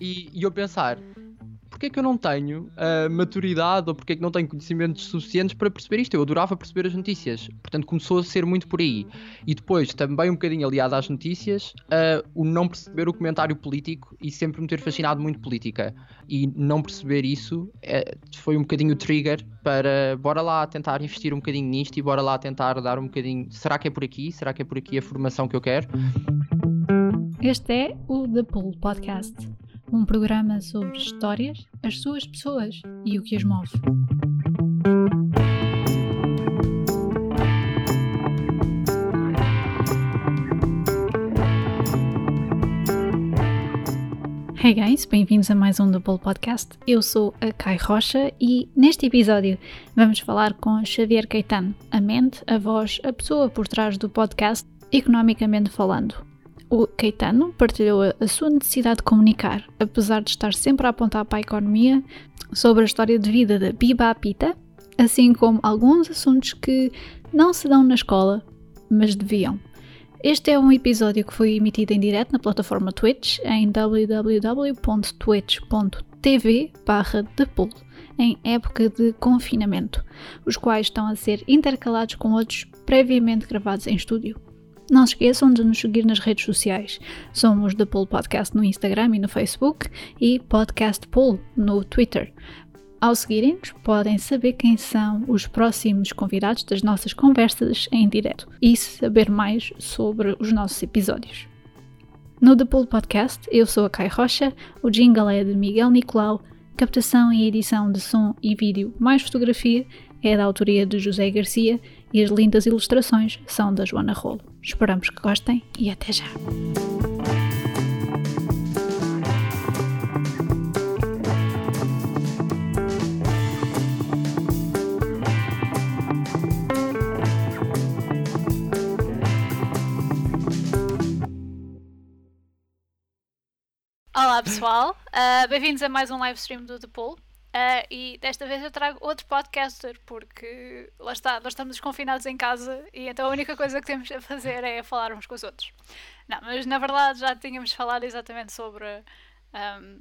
E, e eu pensar, porque é que eu não tenho a maturidade ou porque é que não tenho conhecimentos suficientes para perceber isto? Eu adorava perceber as notícias, portanto começou a ser muito por aí. E depois, também um bocadinho aliado às notícias, uh, o não perceber o comentário político e sempre me ter fascinado muito política. E não perceber isso é, foi um bocadinho o trigger para bora lá tentar investir um bocadinho nisto e bora lá tentar dar um bocadinho. Será que é por aqui? Será que é por aqui a formação que eu quero? Este é o The Pool Podcast um programa sobre histórias, as suas pessoas e o que as move. Hey guys, bem-vindos a mais um Double Podcast. Eu sou a Kai Rocha e neste episódio vamos falar com Xavier Caetano, a mente, a voz, a pessoa por trás do podcast Economicamente Falando, o Caetano partilhou a sua necessidade de comunicar, apesar de estar sempre a apontar para a economia, sobre a história de vida da Biba Apita, assim como alguns assuntos que não se dão na escola, mas deviam. Este é um episódio que foi emitido em direto na plataforma Twitch em www.twitch.tv em época de confinamento, os quais estão a ser intercalados com outros previamente gravados em estúdio. Não se esqueçam de nos seguir nas redes sociais. Somos The Pool Podcast no Instagram e no Facebook e Podcast Pool no Twitter. Ao seguirem-nos, podem saber quem são os próximos convidados das nossas conversas em direto e saber mais sobre os nossos episódios. No The Pool Podcast, eu sou a Kai Rocha, o jingle é de Miguel Nicolau, captação e edição de som e vídeo mais fotografia é da autoria de José Garcia e as lindas ilustrações são da Joana Rolo. Esperamos que gostem e até já! Olá pessoal, uh, bem-vindos a mais um live stream do The Pool. Uh, e desta vez eu trago outro podcaster, porque lá está, nós estamos confinados em casa e então a única coisa que temos a fazer é falar uns com os outros. Não, mas na verdade já tínhamos falado exatamente sobre um,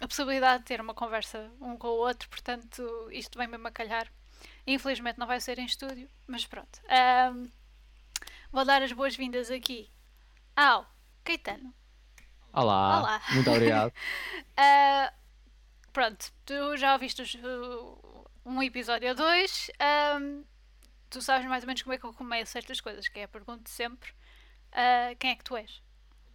a possibilidade de ter uma conversa um com o outro, portanto isto vem mesmo a calhar. Infelizmente não vai ser em estúdio, mas pronto. Um, vou dar as boas-vindas aqui ao Caetano. Olá, Olá. muito obrigado. uh, pronto, tu já ouviste os, um episódio ou dois, um, tu sabes mais ou menos como é que eu começo certas coisas, que é a pergunta sempre uh, quem é que tu és?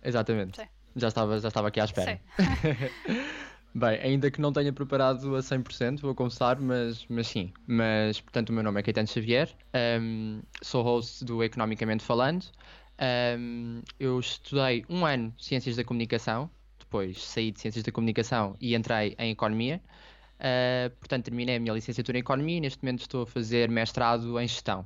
Exatamente. Sim. Já estava, já estava aqui à espera. Bem, ainda que não tenha preparado a 100%, vou confessar, mas, mas sim. Mas, portanto, o meu nome é Caetano Xavier, um, sou host do Economicamente Falando. Um, eu estudei um ano Ciências da Comunicação, depois saí de Ciências da Comunicação e entrei em Economia. Uh, portanto, terminei a minha licenciatura em Economia e neste momento estou a fazer mestrado em Gestão.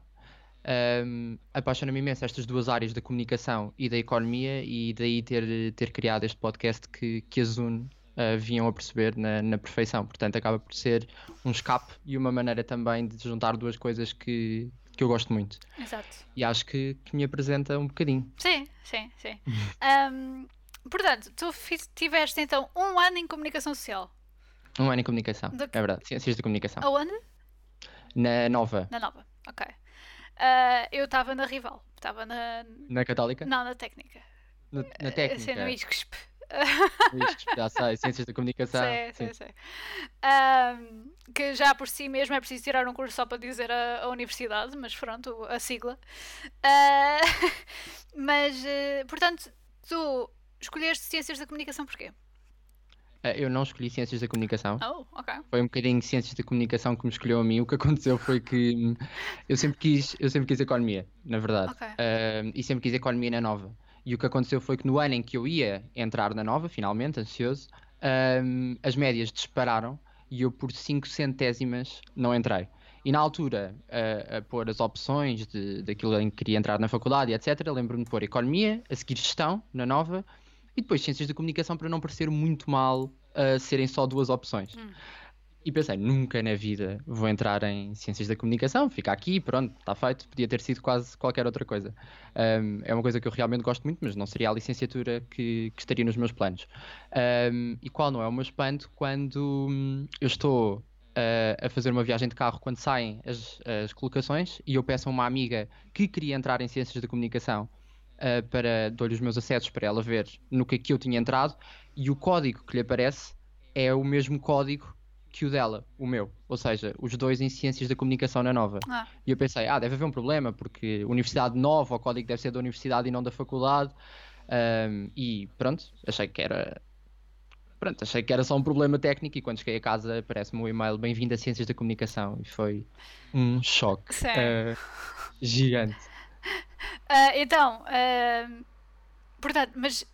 Um, Apaixona-me imenso estas duas áreas da comunicação e da economia e daí ter, ter criado este podcast que, que as une uh, vinham a perceber na, na, perfeição. Portanto, acaba por ser um escape e uma maneira também de juntar duas coisas que, que eu gosto muito. Exato. E acho que, que me apresenta um bocadinho. Sim, sim, sim. um, Portanto, tu tiveste então um ano em comunicação social. Um ano em comunicação, é verdade. Ciências de comunicação. Aonde? Na Nova. Na Nova, ok. Uh, eu estava na Rival. Estava na. Na Católica? Não, na Técnica. Na, na Técnica? Sim, no ISCSP. já sei, Ciências da Comunicação. Sim, sim, sim. Um, que já por si mesmo é preciso tirar um curso só para dizer a, a universidade, mas pronto, a sigla. Uh, mas, uh, portanto, tu Escolheste Ciências da Comunicação porquê? Eh, eu não escolhi Ciências da Comunicação. Oh, ok. Foi um bocadinho Ciências da Comunicação que me escolheu a mim. O que aconteceu foi que hum, eu sempre quis, eu sempre quis Economia, na verdade. Okay. Uh, e sempre quis Economia na Nova. E o que aconteceu foi que no ano em que eu ia entrar na Nova, finalmente, ansioso, uh, as médias dispararam e eu por 5 centésimas não entrei. E na altura, a, a pôr as opções de, daquilo em que queria entrar na faculdade, etc., lembro-me de pôr Economia, a seguir Gestão, na Nova, e depois ciências de comunicação para não parecer muito mal uh, serem só duas opções. Hum. e pensei, nunca na vida vou entrar em ciências da comunicação, fica aqui, pronto, está feito, podia ter sido quase qualquer outra coisa. Um, é uma coisa que eu realmente gosto muito, mas não seria a licenciatura que, que estaria nos meus planos. Um, e qual não é o meu espanto quando hum, eu estou uh, a fazer uma viagem de carro, quando saem as, as colocações, e eu peço a uma amiga que queria entrar em ciências da comunicação uh, para dou-lhe os meus acessos para ela ver no que é que eu tinha entrado, e o código que lhe aparece é o mesmo código que o dela, o meu. Ou seja, os dois em Ciências da Comunicação na Nova. Ah. E eu pensei, ah, deve haver um problema, porque Universidade Nova, o código deve ser da universidade e não da faculdade. Um, e pronto, achei que era. Pronto, achei que era só um problema técnico e quando cheguei a casa aparece-me um e-mail bem-vindo a Ciências da Comunicação e foi um choque uh, gigante. Uh, então, uh, portanto, mas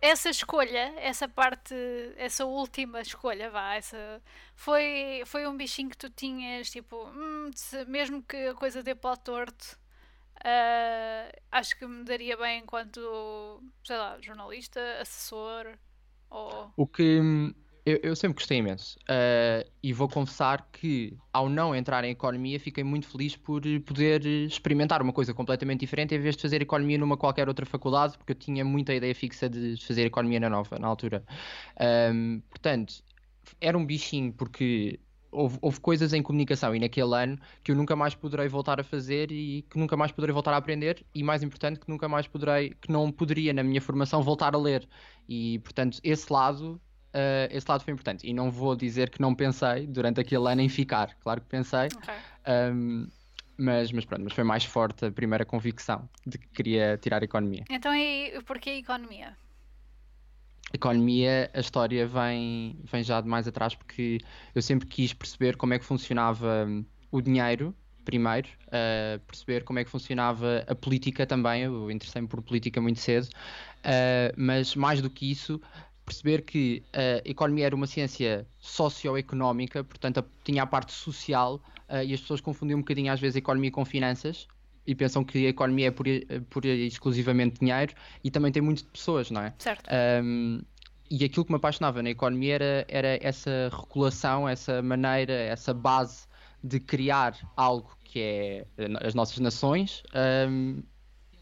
essa escolha, essa parte, essa última escolha, vá, essa foi, foi um bichinho que tu tinhas, tipo, hum, se, mesmo que a coisa dê para o torto, uh, acho que me daria bem enquanto, sei lá, jornalista, assessor, ou... O que eu, eu, sempre gostei imenso. Uh, e vou confessar que ao não entrar em economia fiquei muito feliz por poder experimentar uma coisa completamente diferente em vez de fazer economia numa qualquer outra faculdade porque eu tinha muita ideia fixa de fazer economia na nova na altura. Um, portanto era um bichinho porque houve, houve, coisas em comunicação e naquele ano que eu nunca mais poderei voltar a fazer e que nunca mais poderei voltar a aprender e mais importante que nunca mais poderei que não poderia na minha formação voltar a ler. E portanto esse lado uh, esse lado foi importante. E não vou dizer que não pensei durante aquele ano em ficar. Claro que pensei. Okay. Um, mas, mas pronto, mas foi mais forte a primeira convicção de que queria tirar economia. Então e porquê economia? Economia, a história vem, vem já de mais atrás porque eu sempre quis perceber como é que funcionava hum, o dinheiro primeiro, uh, perceber como é que funcionava a política também, eu interessei-me por política muito cedo, uh, mas mais do que isso, perceber que a economia era uma ciência socioeconómica, portanto tinha a parte social uh, e as pessoas confundiam um bocadinho às vezes a economia com finanças e pensam que a economia é por, por exclusivamente dinheiro e também tem muito de pessoas, não é? Certo. Um, e aquilo que me apaixonava na economia era, era essa regulação, essa maneira, essa base de criar algo que é as nossas nações um,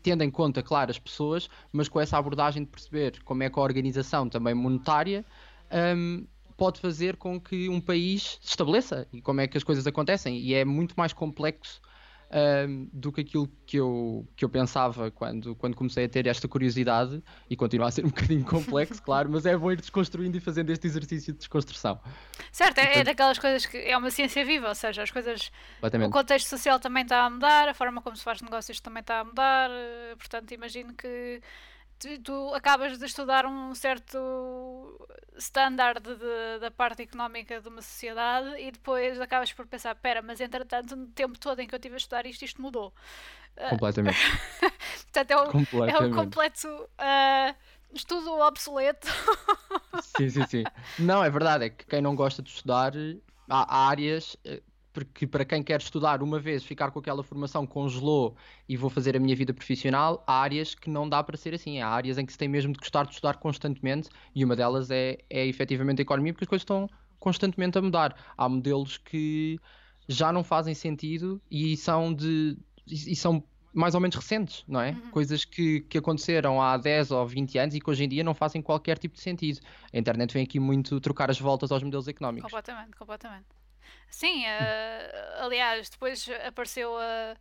tendo em conta, claro, as pessoas, mas com essa abordagem de perceber como é que a organização também monetária um, pode fazer com que um país se estabeleça e como é que as coisas acontecem. E é muito mais complexo um, do que aquilo que eu, que eu pensava quando, quando comecei a ter esta curiosidade e continua a ser um bocadinho complexo, claro, mas é bom ir desconstruindo e fazendo este exercício de desconstrução. Certo, é, é daquelas coisas que é uma ciência viva, ou seja, as coisas. O contexto social também está a mudar, a forma como se faz negócios também está a mudar, eh, portanto, imagino que tu, tu, acabas de estudar um certo standard de, da parte económica de uma sociedade e depois acabas por pensar, pera, mas entretanto no tempo todo em que eu estive a estudar isto, isto mudou. Completamente. Portanto, é o, Completamente. é o completo uh, estudo obsoleto. sim, sim, sim. Não, é verdade, é que quem não gosta de estudar, há, há áreas eh, porque para quem quer estudar uma vez, ficar com aquela formação congelou e vou fazer a minha vida profissional, há áreas que não dá para ser assim. Há áreas em que se tem mesmo de gostar de estudar constantemente e uma delas é, é efetivamente a economia, porque as coisas estão constantemente a mudar. Há modelos que já não fazem sentido e são de. e são mais ou menos recentes, não é? Uhum. Coisas que, que aconteceram há 10 ou 20 anos e que hoje em dia não fazem qualquer tipo de sentido. A internet vem aqui muito trocar as voltas aos modelos económicos. Completamente, completamente. Sim, uh, aliás, depois apareceu a.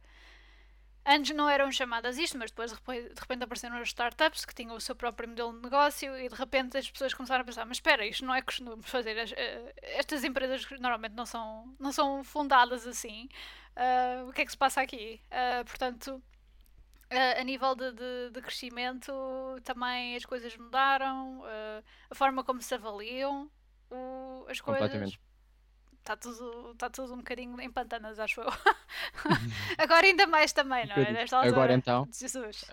Antes não eram chamadas isto, mas depois de repente apareceram as startups que tinham o seu próprio modelo de negócio e de repente as pessoas começaram a pensar: mas espera, isto não é costume fazer. Eh, estas empresas normalmente não são, não são fundadas assim. Uh, o que é que se passa aqui? Uh, portanto, Uh, a nível de, de, de, crescimento, também as coisas mudaram, uh, a forma como se avaliam o, as coisas. Está tudo, tá tudo um bocadinho em pantanas, acho eu. Agora ainda mais também, não é? Nesta Agora então. Jesus.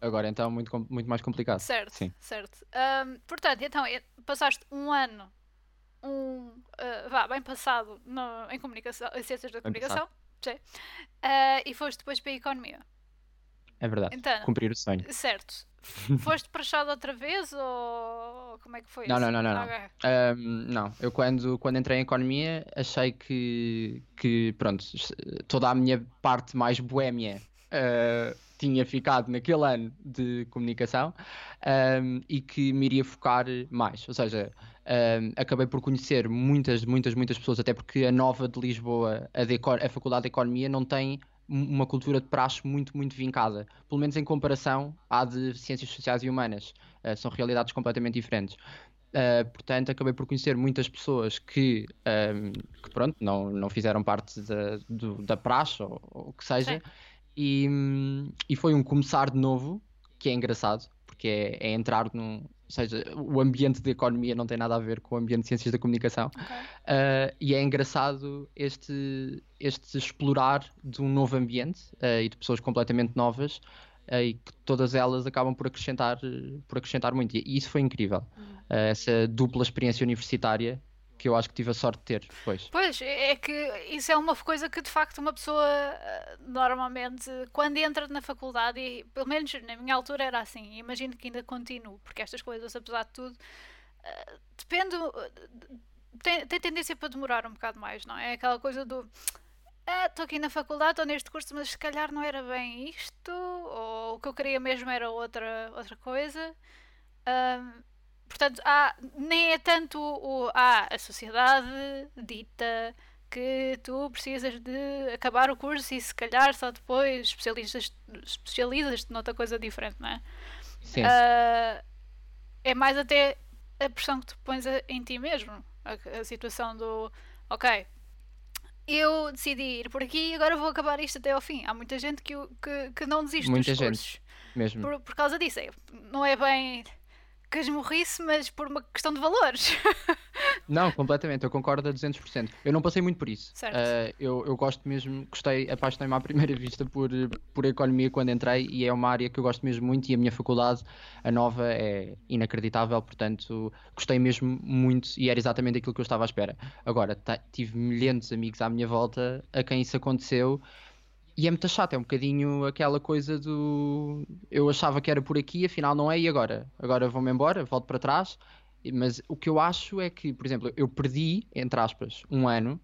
Agora então muito, muito mais complicado. Certo, Sim. certo. Um, portanto, então, passaste um ano, um, uh, vá, bem passado no, em comunicação, em ciências da comunicação, sim, uh, e foste depois para a economia. É verdade, então, cumprir o sonho. Certo. Foste prachado outra vez ou como é que foi não, isso? Não, não, não, não. Okay. Um, não, eu quando, quando entrei em economia achei que, que pronto, toda a minha parte mais boémia uh, tinha ficado naquele ano de comunicação um, e que me iria focar mais. Ou seja, um, acabei por conhecer muitas, muitas, muitas pessoas, até porque a nova de Lisboa, a, de, a Faculdade de Economia, não tem uma cultura de praxe muito, muito vincada, pelo menos em comparação à de ciências sociais e humanas. Uh, são realidades completamente diferentes. Uh, portanto, acabei por conhecer muitas pessoas que, um, que pronto, não, não fizeram parte da, do, da praxe ou o que seja, e, e, foi um começar de novo, que é engraçado, porque é, é entrar num. Ou seja, o ambiente de economia não tem nada a ver com o ambiente de ciências da comunicação. Okay. Uh, e é engraçado este, este explorar de um novo ambiente uh, e de pessoas completamente novas uh, e que todas elas acabam por acrescentar, por acrescentar muito. E isso foi incrível. Uhum. essa dupla experiência universitária que eu acho que tive a sorte de ter depois. Pois, é, é que isso é uma coisa que de facto uma pessoa eh, normalmente, quando entra na faculdade, e pelo menos na minha altura era assim, imagino que ainda continuo, porque estas coisas, apesar de tudo, uh, depende. Tem, tem tendência para demorar um bocado mais, não é? Aquela coisa do estou ah, aqui na faculdade, estou neste curso, mas se calhar não era bem isto, ou o que eu queria mesmo era outra, outra coisa. Um, Portanto, há, nem é tanto o, há a sociedade dita que tu precisas de acabar o curso e se calhar só depois especializas-te especializas noutra coisa diferente, não é? Sim. Uh, é mais até a pressão que tu pões em ti mesmo. A, a, situação do ok, eu decidi ir por aqui e agora vou acabar isto até ao fim. Há muita gente que, que, que não desiste muita gente, cursos. Mesmo. Por, por causa disso. É, não é bem casmurrice, mas por uma questão de valores. Não, completamente, eu concordo a 200%. Eu não passei muito por isso. Uh, eu, eu gosto mesmo, gostei, apaixonei-me à primeira vista por, por economia quando entrei e é uma área que eu gosto mesmo muito e a minha faculdade, a nova, é inacreditável, portanto gostei mesmo muito e era exatamente aquilo que eu estava à espera. Agora, tive milhares de amigos à minha volta a quem isso aconteceu e é muito chato, é um bocadinho aquela coisa do eu achava que era por aqui, afinal não é, e agora? Agora vou-me embora, volto para trás. Mas o que eu acho é que, por exemplo, eu perdi, entre aspas, um ano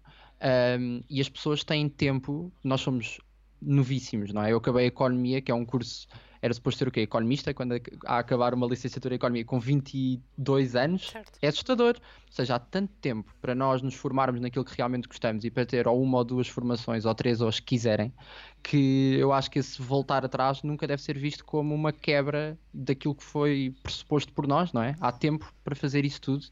um, e as pessoas têm tempo, nós somos novíssimos, não é? Eu acabei a economia, que é um curso era suposto ser o quê? Economista, quando a acabar uma licenciatura em Economia com 22 anos, certo. é assustador. Ou seja, há tanto tempo para nós nos formarmos naquilo que realmente gostamos e para ter ou uma ou duas formações, ou três, ou as que quiserem, que eu acho que esse voltar atrás nunca deve ser visto como uma quebra daquilo que foi pressuposto por nós, não é? Há tempo para fazer isso tudo.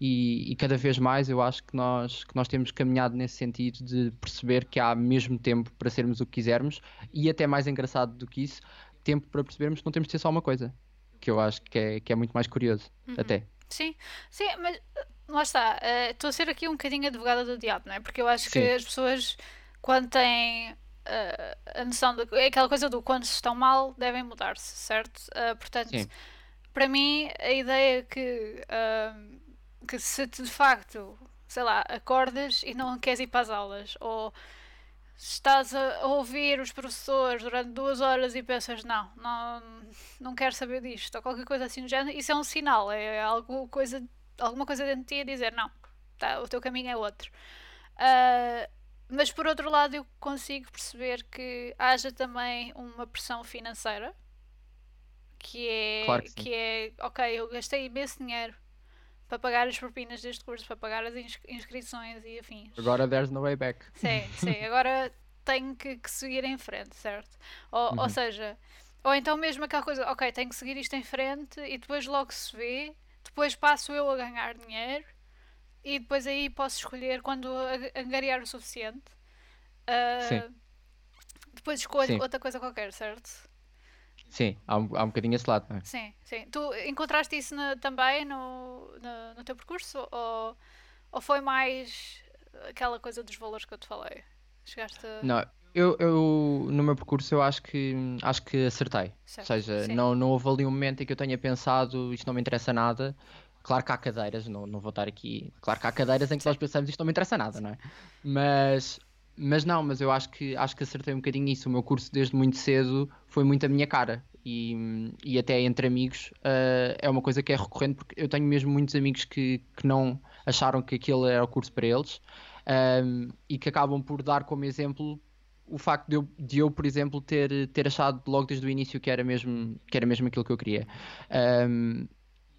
E, e, cada vez mais eu acho que nós, que nós temos caminhado nesse sentido de perceber que há mesmo tempo para sermos o que quisermos e até mais engraçado do que isso, tempo para percebermos que não temos de ser só uma coisa. Que eu acho que é, que é muito mais curioso, uhum. até. Sim, sim, mas lá está. Uh, estou a ser aqui um bocadinho advogada do diabo, não é? Porque eu acho sim. que as pessoas, quando têm uh, a noção de. É aquela coisa do quando estão mal, devem mudar-se, certo? Uh, portanto, sim. para mim, a ideia que, que se de facto, sei lá, acordas e não queres ir para as aulas, ou estás a ouvir os professores durante duas horas e pensas, não, não, não quero saber disto, ou qualquer coisa assim do género, isso é um sinal, é algo, coisa, alguma coisa dentro de ti a dizer, não, tá, o teu caminho é outro. Uh, mas por outro lado, eu consigo perceber que haja também uma pressão financeira que é, claro que, que é ok, eu gastei imenso dinheiro para pagar as propinas deste curso, para pagar as inscrições e afins. Agora there's no way back. Sim, sim, agora tenho que, que seguir em frente, certo? Ou, uhum. ou seja, ou então mesmo aquela coisa, ok, tenho que seguir isto em frente e depois logo se vê, depois passo eu a ganhar dinheiro e depois aí posso escolher quando angariar o suficiente. Uh. Depois escolho sim. outra coisa qualquer, certo? Sim, há um, há um bocadinho esse lado, é? Sim, sim. Tu encontraste isso no, também no, no, no, teu percurso ou, ou foi mais aquela coisa dos valores que eu te falei? Chegaste a... Não, eu, eu no meu percurso eu acho que acho que acertei. Certo, Ou seja, não, não houve ali um momento em que eu tenha pensado isto não me interessa nada. Claro que há cadeiras, não, não vou estar aqui. Claro que há cadeiras em que nós pensamos isto não me interessa nada, não é? Mas mas não, mas eu acho que acho que acertei um bocadinho nisso. O meu curso desde muito cedo foi muito a minha cara. e, e até entre amigos uh, é uma coisa que é recorrente porque eu tenho mesmo muitos amigos que, que não acharam que aquele era o curso para eles um, e que acabam por dar como exemplo o facto de eu, de eu, por exemplo, ter, ter achado logo desde o início que era mesmo, que era mesmo aquilo que eu queria. Um, e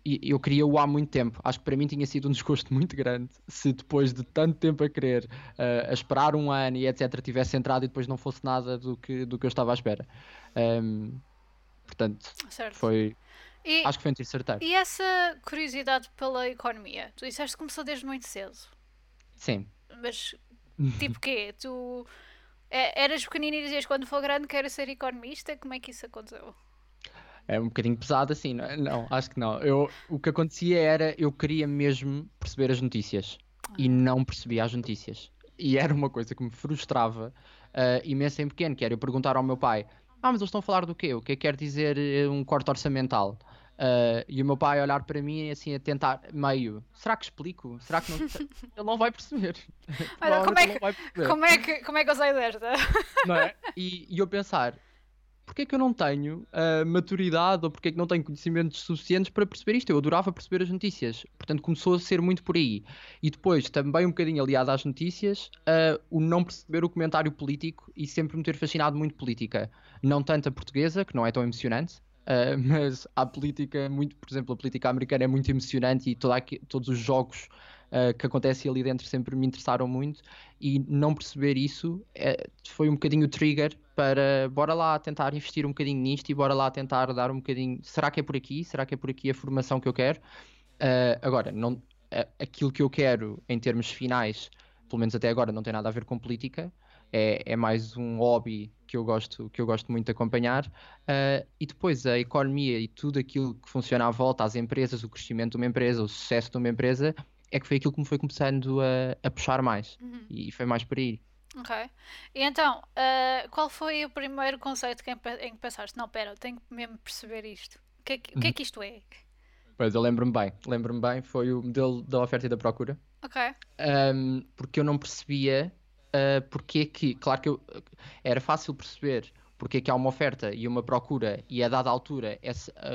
eu queria-o há muito tempo. Acho que para mim tinha sido um desgosto muito grande se depois de tanto tempo a querer, uh, a esperar um ano e etc., tivesse entrado e depois não fosse nada do que, do que eu estava à espera. Um, portanto, certo. foi. E, acho que foi um tiro certeiro. E essa curiosidade pela economia? Tu disseste que começou desde muito cedo. Sim. Mas, tipo quê? Tu é, eras pequenino e dizias quando for grande quero ser economista? Como é que isso aconteceu? É um bocadinho pesado assim, não, é? não acho que não. Eu, o que acontecia era eu queria mesmo perceber as notícias ah. e não percebia as notícias. E era uma coisa que me frustrava uh, imenso em pequeno, que era eu perguntar ao meu pai: Ah, mas eles estão a falar do quê? O que é que quer dizer eh, um corte orçamental? Uh, e o meu pai olhar para mim assim a tentar meio, será que explico? Será que não? Ele não vai perceber. Olha, como, é que, perceber. como, é que, como é que eu sei desta? Não é? e, e eu pensar, porque é que eu não tenho uh, maturidade ou porque é que não tenho conhecimentos suficientes para perceber isto? Eu adorava perceber as notícias, portanto começou a ser muito por aí. E depois, também um bocadinho aliado às notícias, uh, o não perceber o comentário político e sempre me ter fascinado muito política. Não tanto a portuguesa, que não é tão emocionante, Uh, mas a política, muito, por exemplo, a política americana é muito emocionante e aqui, todos os jogos uh, que acontecem ali dentro sempre me interessaram muito e não perceber isso é, foi um bocadinho o trigger para bora lá tentar investir um bocadinho nisto e bora lá tentar dar um bocadinho. Será que é por aqui? Será que é por aqui a formação que eu quero? Uh, agora, não, aquilo que eu quero em termos finais, pelo menos até agora, não tem nada a ver com política é, é mais um hobby que eu gosto, que eu gosto muito de acompanhar. Uh, e depois a economia e tudo aquilo que funciona à volta, as empresas, o crescimento de uma empresa, o sucesso de uma empresa, é que foi aquilo que me foi começando a, a puxar mais. Uhum. E foi mais por aí. Ok. E então, uh, qual foi o primeiro conceito que em, que pensaste? Não, pera, eu tenho que mesmo perceber isto. O que, é que, que é que isto é? Pois, eu lembro-me bem. Lembro-me bem. Foi o modelo da oferta e da procura. Ok. Um, porque eu não percebia uh, porque é que, claro que eu, era fácil perceber porque é que há uma oferta e uma procura e a dada altura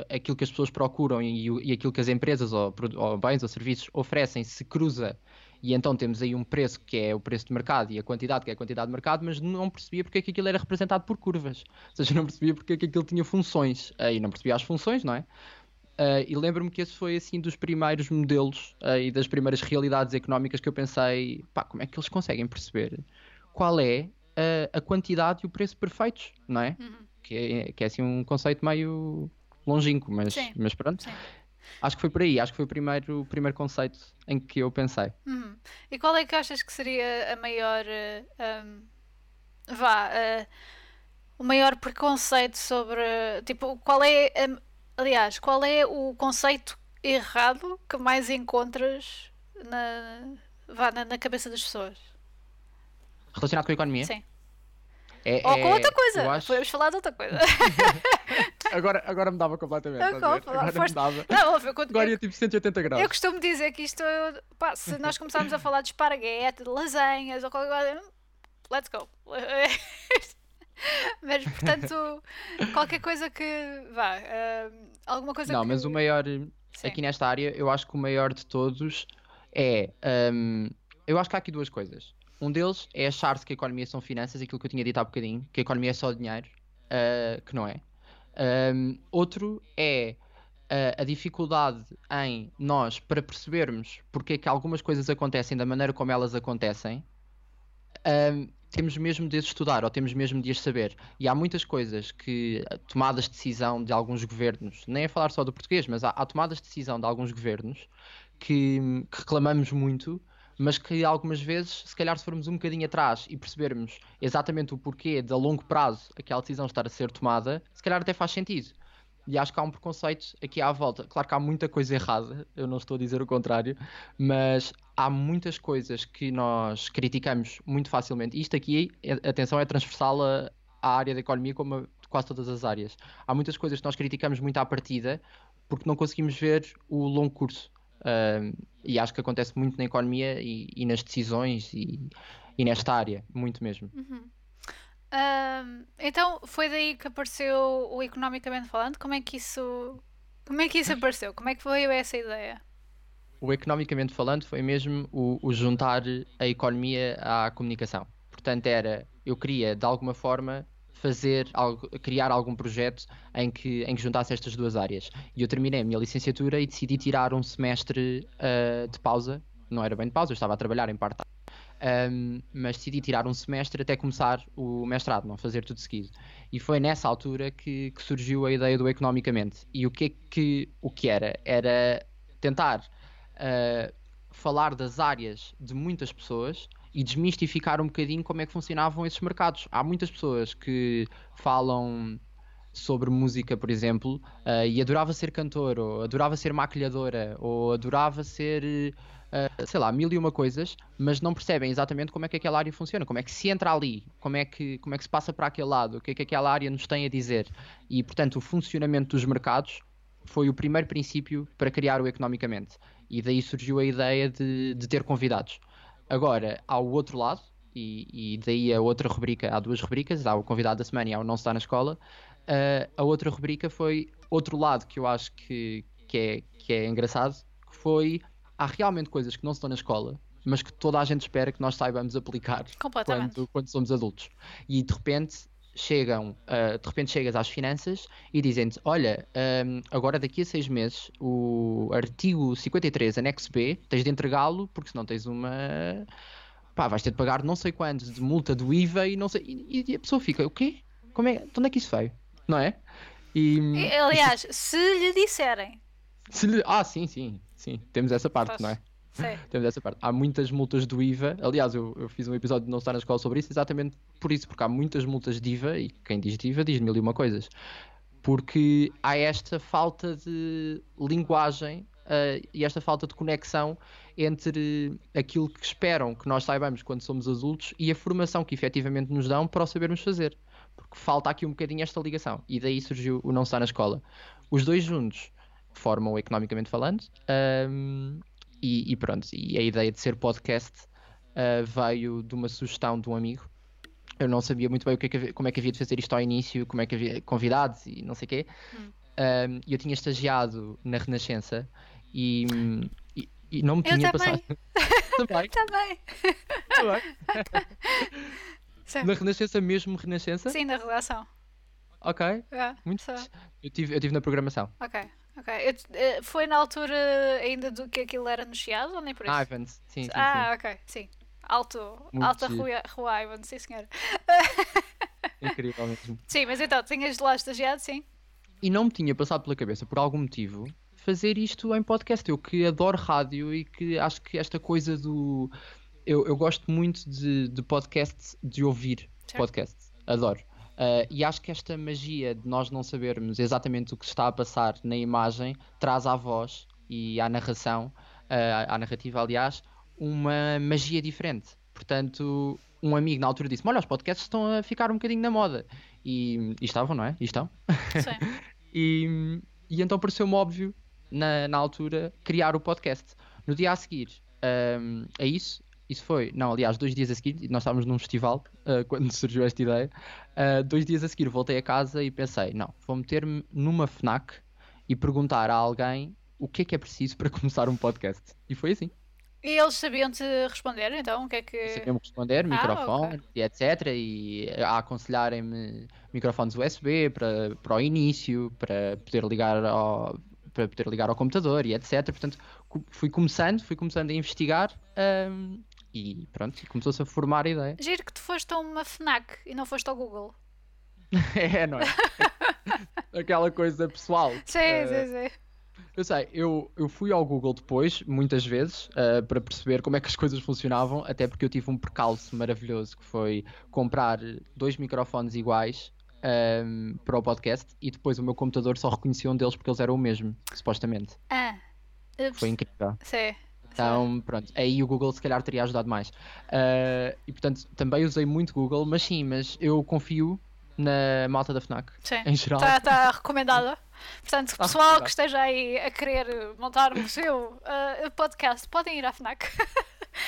aquilo que as pessoas procuram e, e aquilo que as empresas ou, ou, bens ou serviços oferecem se cruza e então temos aí um preço que é o preço de mercado e a quantidade que é a quantidade de mercado, mas não percebia porque é que aquilo era representado por curvas, ou seja, não percebia porque é que aquilo tinha funções, uh, e não percebia as funções, não é? Uh, e lembro-me que esse foi assim dos primeiros modelos uh, e das primeiras realidades económicas que eu pensei, pá, como é que eles conseguem perceber qual é uh, a quantidade e o preço perfeitos, não é? Uhum. Que, é que é assim um conceito meio longínquo, mas, mas pronto. Sim. Acho que foi por aí, acho que foi o primeiro, o primeiro conceito em que eu pensei. Uhum. E qual é que achas que seria a maior. Um, vá. o maior preconceito sobre. Tipo, qual é a Aliás, qual é o conceito errado que mais encontras na, vá, na, na cabeça das pessoas? Relacionado com a economia? Sim. É, Ou com é, outra coisa. Acho... Podemos falar de outra coisa. agora, agora me dava completamente. Agora, agora foste... me dava. Não, eu, agora ia tipo 180 graus. Eu costumo dizer que isto. Pá, se nós começarmos a falar de esparguete, de lasanhas ou qualquer coisa. Let's go. mas portanto, qualquer coisa que vá, uh, alguma coisa Não, que... mas o maior Sim. aqui nesta área, eu acho que o maior de todos é. Um, eu acho que há aqui duas coisas. Um deles é achar-se que a economia são finanças, aquilo que eu tinha dito há bocadinho, que a economia é só dinheiro, uh, que não é. Um, outro é uh, a dificuldade em nós, para percebermos porque é que algumas coisas acontecem da maneira como elas acontecem, um, temos mesmo de estudar ou temos mesmo de as saber. E há muitas coisas que, tomadas de decisão de alguns governos, nem a falar só do português, mas há, há tomadas de decisão de alguns governos que, que, reclamamos muito, mas que algumas vezes, se calhar, se formos um bocadinho atrás e percebermos exatamente o porquê de a longo prazo aquela decisão estar a ser tomada, se calhar até faz sentido. E acho que há um preconceito aqui à volta. Claro que há muita coisa errada, eu não estou a dizer o contrário, mas há muitas coisas que nós criticamos muito facilmente. Isto aqui, atenção, é transversal à, área da economia como a quase todas as áreas. Há muitas coisas que nós criticamos muito à partida porque não conseguimos ver o longo curso. Uh, e acho que acontece muito na economia e, e nas decisões e, e, nesta área, muito mesmo. Uhum. Uh, então foi daí que apareceu o economicamente falando. Como é que isso, como é que isso apareceu? Como é que veio essa ideia? O economicamente falando foi mesmo o, o juntar a economia à comunicação. Portanto, era eu queria de alguma forma fazer algo, criar algum projeto em que, em que juntasse estas duas áreas. E eu terminei a minha licenciatura e decidi tirar um semestre uh, de pausa. Não era bem de pausa, eu estava a trabalhar em part-time. Um, mas decidi tirar um semestre até começar o mestrado, não fazer tudo seguido. E foi nessa altura que, que surgiu a ideia do economicamente. E o que é que, o que era? Era tentar uh, falar das áreas de muitas pessoas e desmistificar um bocadinho como é que funcionavam esses mercados. Há muitas pessoas que falam sobre música, por exemplo, uh, e adorava ser cantor, ou adorava ser maquilhadora, ou adorava ser, uh, sei lá, mil e uma coisas, mas não percebem exatamente como é que aquela área funciona, como é que se entra ali, como é que, como é que se passa para aquele lado, o que é que aquela área nos tem a dizer. E, portanto, o funcionamento dos mercados foi o primeiro princípio para criar o economicamente. E daí surgiu a ideia de, de ter convidados. Agora, há o outro lado, e, e, daí a outra rubrica, há duas rubricas, há o convidado da semana e há o não está na escola. Uh, a outra rubrica foi outro lado que eu acho que, que, é, que é engraçado, que foi há realmente coisas que não estão na escola, mas que toda a gente espera que nós saibamos aplicar quando, quando somos adultos. E de repente chegam, uh, de repente chegas às finanças e dizem-te, olha, um, agora daqui a seis meses o artigo 53, anexo B, tens de entregá-lo porque senão tens uma... Pá, vais ter de pagar não sei quantos de multa do IVA e não sei... E, e a pessoa fica, o quê? Como é? De onde é que isso veio? Não é? E, Aliás, se lhe disserem. Se lhe... Ah, sim, sim, sim. Temos essa parte, não é? Temos essa parte. Há muitas multas do IVA. Aliás, eu, eu, fiz um episódio de Não Estar na Escola sobre isso, exatamente por isso, porque há muitas multas de IVA, e quem diz de IVA diz mil e uma coisas. Porque há esta falta de linguagem uh, e esta falta de conexão entre aquilo que esperam que nós saibamos quando somos adultos e a formação que efetivamente nos dão para o sabermos fazer. Porque falta aqui um bocadinho esta ligação. E daí surgiu o Não Estar na Escola. Os dois juntos formam economicamente falando. Um, e, e, pronto, e a ideia de ser podcast uh, veio de uma sugestão de um amigo. Eu não sabia muito bem o que é que, como é que havia de fazer isto ao início, como é que havia convidados e não sei o quê. Hum. Um, eu tinha estagiado na Renascença e, e, e não me eu tinha também. passado. também. também. também. na Renascença mesmo, Renascença? Sim, na redação. Ok. Yeah, muito. Eu tive, eu tive na programação. Ok. Ok. Eu, eh, foi na altura ainda do que aquilo era anunciado ou nem por isso? Ah, Ivans, sim, sim. Ah, sim. ok, sim. Alto, Muito alta rua, rua Ivans, sim senhora. Incrível mesmo. Sim, mas então, tinhas lá estagiado, sim? E não me tinha passado pela cabeça, por algum motivo, fazer isto em podcast. Eu que adoro rádio e que acho que esta coisa do. Eu, eu gosto muito de, de podcast, de ouvir certo. podcast. Adoro. Uh, e acho que esta magia de nós não sabermos exatamente o que está a passar na imagem traz à voz e à narração, uh, à narrativa, aliás, uma magia diferente. Portanto, um amigo na altura disse: Olha, os podcasts estão a ficar um bocadinho na moda. E, e estavam, não é? E estão. Sim. e, e então pareceu-me óbvio, na, na altura, criar o podcast. No dia a seguir um, a isso, isso foi, não, aliás, dois dias a seguir, nós estávamos num festival uh, quando surgiu esta ideia. Uh, dois dias a seguir voltei a casa e pensei: não, vou meter-me numa Fnac e perguntar a alguém o que é que é preciso para começar um podcast. E foi assim. E eles sabiam-te responder, então? O que é que. Sabiam-me responder, microfone ah, okay. e etc. E a aconselharem-me microfones USB para, para o início, para poder ligar ao, para poder ligar ao computador e etc. Portanto, fui começando, fui começando a investigar. Um, e pronto, começou-se a formar a ideia. Giro que tu foste a uma FNAC e não foste ao Google. é, não é? Aquela coisa pessoal. Sim, uh, sim, sim. Eu sei, eu, eu fui ao Google depois, muitas vezes, uh, para perceber como é que as coisas funcionavam, até porque eu tive um percalço maravilhoso que foi comprar dois microfones iguais um, ehm, para o podcast e depois o meu computador só reconhecia um deles porque eles eram o mesmo, supostamente. Ah, foi incrível. Sim. Então, pronto, aí o Google se calhar teria ajudado mais. Uh, e portanto, também usei muito Google, mas sim, mas eu confio na malta da FNAC. Sim. Em geral. Está tá recomendada. Portanto, tá pessoal que esteja aí a querer montar o seu uh, podcast, podem ir à FNAC.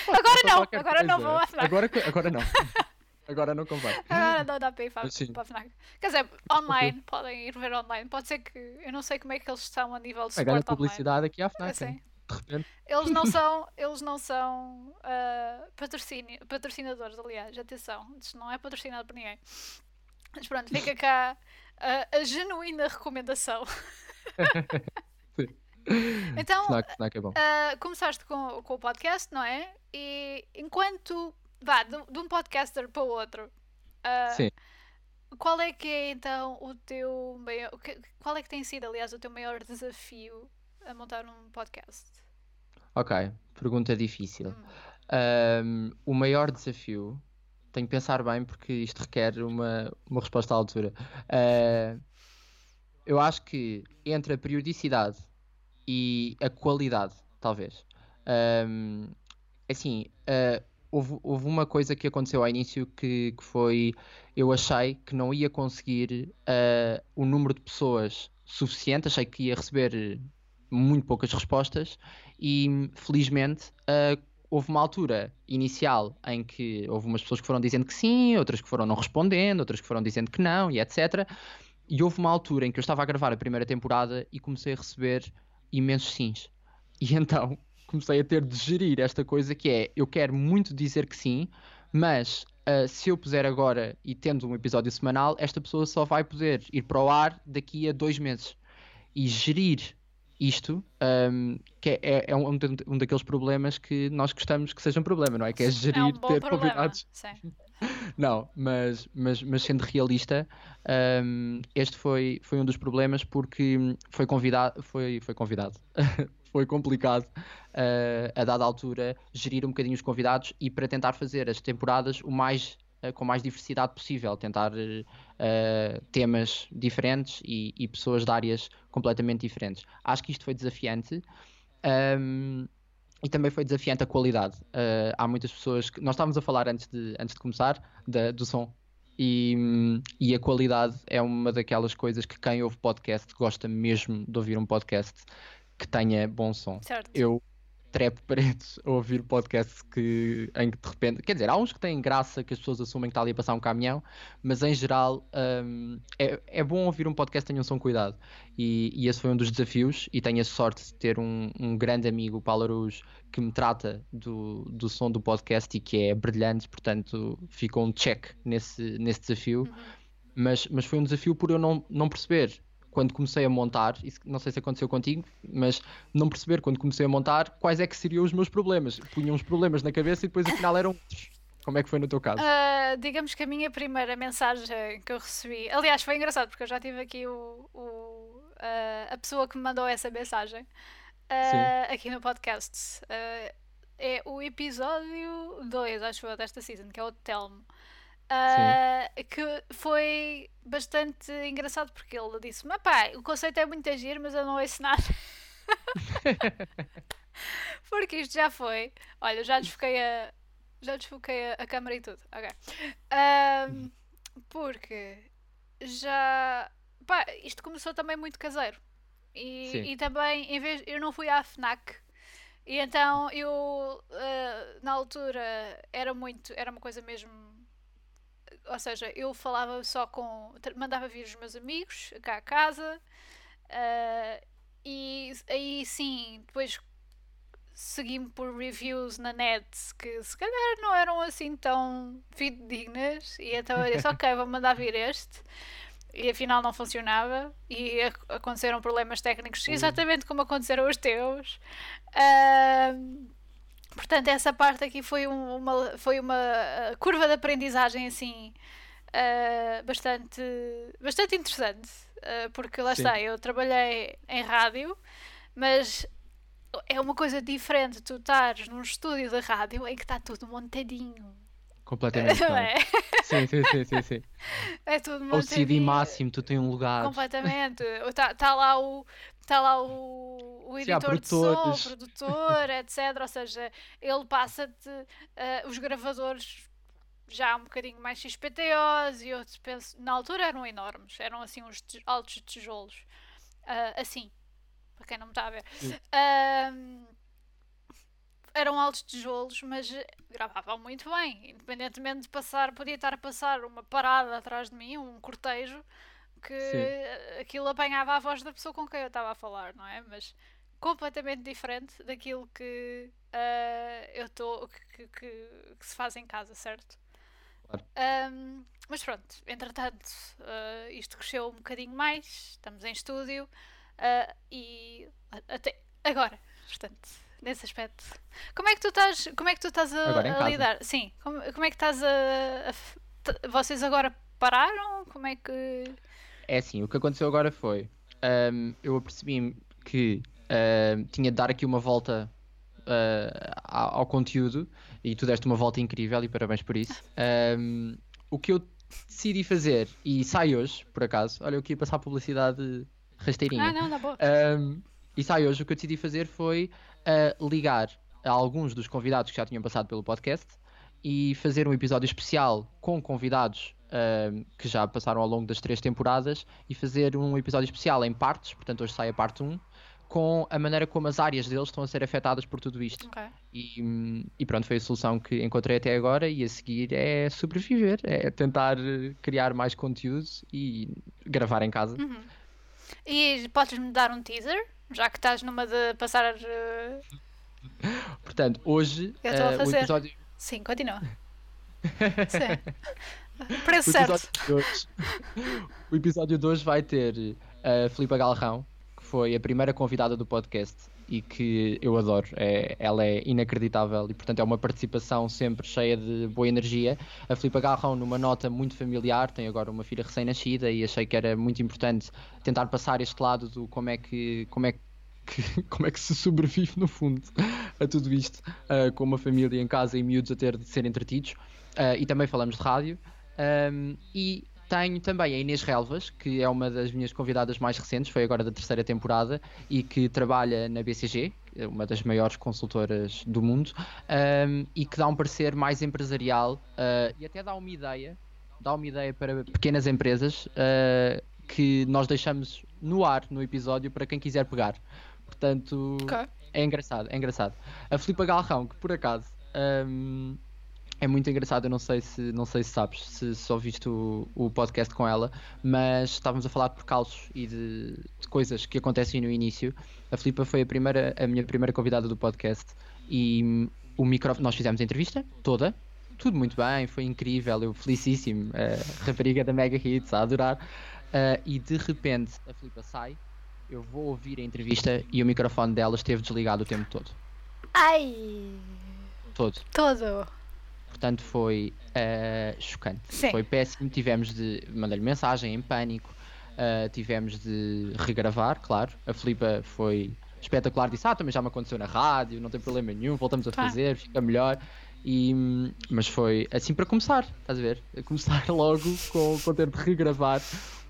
agora não, agora não vão à FNAC. Agora, agora não. Agora não convém. Agora não dá para ir para, para a FNAC. Quer dizer, online, podem ir ver online. Pode ser que. Eu não sei como é que eles estão a nível de suporte publicidade online. aqui à FNAC. Assim. De repente. Eles não são, eles não são uh, patrocinadores, aliás, atenção, isto não é patrocinado por ninguém. Mas pronto, fica cá a, a genuína recomendação. Sim. Então, snack, snack é uh, começaste com, com o podcast, não é? E enquanto, vá, de, de um podcaster para o outro, uh, qual é que é então o teu maior, qual é que tem sido, aliás, o teu maior desafio a montar um podcast? Ok, pergunta difícil. Hum. Um, o maior desafio, tenho que pensar bem porque isto requer uma, uma resposta à altura. Uh, eu acho que entre a periodicidade e a qualidade, talvez. Um, assim, uh, houve, houve uma coisa que aconteceu ao início que, que foi eu achei que não ia conseguir uh, o número de pessoas suficiente, achei que ia receber muito poucas respostas e felizmente uh, houve uma altura inicial em que houve umas pessoas que foram dizendo que sim, outras que foram não respondendo, outras que foram dizendo que não e etc. E houve uma altura em que eu estava a gravar a primeira temporada e comecei a receber imensos sims. E então comecei a ter de gerir esta coisa que é, eu quero muito dizer que sim, mas uh, se eu puser agora e tendo um episódio semanal, esta pessoa só vai poder ir para o ar daqui a dois meses. E gerir isto, um, que é, é, é um, um, daqueles problemas que nós gostamos que seja um problema, não é? Que é gerir é um ter problema. convidados. Sim. não, mas, mas, mas sendo realista, este foi, foi um dos problemas porque foi convidado, foi, foi convidado. foi complicado uh, a dada altura gerir um bocadinho os convidados e para tentar fazer as temporadas o mais com mais diversidade possível, tentar uh, temas diferentes e, e, pessoas de áreas completamente diferentes. Acho que isto foi desafiante. Um, e também foi desafiante a qualidade. Uh, há muitas pessoas que. Nós estávamos a falar antes de, antes de começar da, do som. E, e, a qualidade é uma daquelas coisas que quem ouve podcast gosta mesmo de ouvir um podcast que tenha bom som. Certo. Eu trepo paredes a ouvir podcasts que, em que de repente, quer dizer, há uns que têm graça que as pessoas assumem que está ali a passar um caminhão, mas em geral um, é, é bom ouvir um podcast que tenha um som cuidado. E, e, esse foi um dos desafios. E tenho a sorte de ter um, um grande amigo, o Paulo Aruz, que me trata do, do som do podcast e que é brilhante, portanto, ficou um check nesse, nesse desafio. Uhum. Mas, mas foi um desafio por eu não, não perceber quando comecei a montar, isso não sei se aconteceu contigo, mas não perceber quando comecei a montar quais é que seriam os meus problemas. Punha uns problemas na cabeça e depois afinal eram outros. Como é que foi no teu caso? Uh, digamos que a minha primeira mensagem que eu recebi, aliás, foi engraçado porque eu já tive aqui o, o uh, a pessoa que me mandou essa mensagem uh, aqui no podcast. é o episódio 2, acho eu, desta season, que é o Telmo. Uh, que foi bastante engraçado porque ele disse-me: pá, o conceito é muito agir, mas eu não ouço nada. porque isto já foi. Olha, já desfoquei a. Já desfoquei a, a câmera e tudo. Ok. Uh, porque já. Pá, isto começou também muito caseiro. E, e também, em vez. Eu não fui à FNAC. E então eu, uh, na altura, era muito. Era uma coisa mesmo ou seja, eu falava só com. mandava vir os meus amigos cá a casa uh, e aí sim, depois segui-me por reviews na net que se calhar não eram assim tão fidedignas e então eu disse, ok, vou mandar vir este e afinal não funcionava e aconteceram problemas técnicos exatamente como aconteceram os teus. Uh, Portanto, essa parte aqui foi, um, uma, foi uma uh, curva de aprendizagem assim uh, bastante, bastante interessante, uh, porque lá Sim. está, eu trabalhei em rádio, mas é uma coisa diferente tu estares num estúdio de rádio em que está tudo montadinho. Completamente. Não é? Sim, sim, sim, sim, sim. É tudo. O CD máximo, tu tens um lugar. Completamente. Está tá lá o, está lá o, o editor de som, o produtor, etc. Ou seja, ele passa-te uh, os gravadores já um bocadinho mais XPTOs e outros, penso, na altura eram enormes, eram assim uns altos tijolos. Uh, assim, para quem não me está a ver. Uh, eram altos tijolos, mas gravavam muito bem. Independentemente de passar, podia estar a passar uma parada atrás de mim, um cortejo, que Sim. aquilo apanhava a voz da pessoa com quem eu estava a falar, não é? Mas completamente diferente daquilo que uh, eu estou que, que, que, se faz em casa, certo? Claro. Um, mas pronto, entretanto, uh, isto cresceu um bocadinho mais, estamos em estúdio uh, e até agora, portanto, nesse aspecto. Como é que tu estás, como é que tu estás a, a lidar? Sim, como, como é que estás a, a, vocês agora pararam? Como é que É assim, o que aconteceu agora foi um, eu apercebi-me que uh, tinha de dar aqui uma volta uh, ao, conteúdo e tu deste uma volta incrível e parabéns por isso. Um, o que eu decidi fazer, e sai hoje, por acaso, olha, eu queria passar publicidade rasteirinha. Ah, não, na boa. Um, e sai hoje, o que eu decidi fazer foi uh, ligar a alguns dos convidados que já tinham passado pelo podcast e fazer um episódio especial com convidados uh, que já passaram ao longo das três temporadas e fazer um episódio especial em partes, portanto hoje sai a parte 1 com a maneira como as áreas deles estão a ser afetadas por tudo isto. Okay. E, e, pronto, foi a solução que encontrei até agora e a seguir é sobreviver, é tentar criar mais conteúdo e gravar em casa. Uhum. E podes-me dar um teaser, já que estás numa de passar. Uh... Portanto, hoje Eu estou uh, a fazer. o episódio. Sim, continua. Sim. Preço o certo. Hoje, o episódio de hoje vai ter a uh, Filipa Galrão, foi a primeira convidada do podcast e que eu adoro. É, ela é inacreditável e, portanto, é uma participação sempre cheia de boa energia. A Filipe Garrão, numa nota muito familiar, tem agora uma filha recém-nascida e achei que era muito importante tentar passar este lado do como é que. Como é que como é que se sobrevive no fundo a tudo isto uh, com uma família em casa e miúdos a ter de ser entretidos uh, e também falamos de rádio um, e tenho também a Inês Relvas, que é uma das minhas convidadas mais recentes, foi agora da terceira temporada e que trabalha na BCG, uma das maiores consultoras do mundo, um, e que dá um parecer mais empresarial uh, e até dá uma ideia, dá uma ideia para pequenas empresas uh, que nós deixamos no ar no episódio para quem quiser pegar. Portanto, okay. é engraçado, é engraçado. A Filipa Galrão, que por acaso um, é muito engraçado, eu não sei se, não sei se sabes, se só viste o, o podcast com ela, mas estávamos a falar por causos e de, de, coisas que acontecem no início. A Filipa foi a, primeira, a minha primeira convidada do podcast e o micro, nós fizemos a entrevista toda, tudo muito bem, foi incrível, eu felicíssimo, a rapariga da Mega Hits, a adorar. Uh, e de repente a Filipa sai, eu vou ouvir a entrevista e o microfone dela esteve desligado o tempo todo. Ai! Todo. Todo. Portanto, foi uh, chocante. Sim. Foi péssimo. Tivemos de mandar-lhe mensagem em pânico. Uh, tivemos de regravar, claro. A Filipa foi espetacular. Disse: Ah, também já me aconteceu na rádio, não tem problema nenhum, voltamos a fazer, fica melhor. E, mas foi assim para começar, estás a ver? A começar logo com, com ter de regravar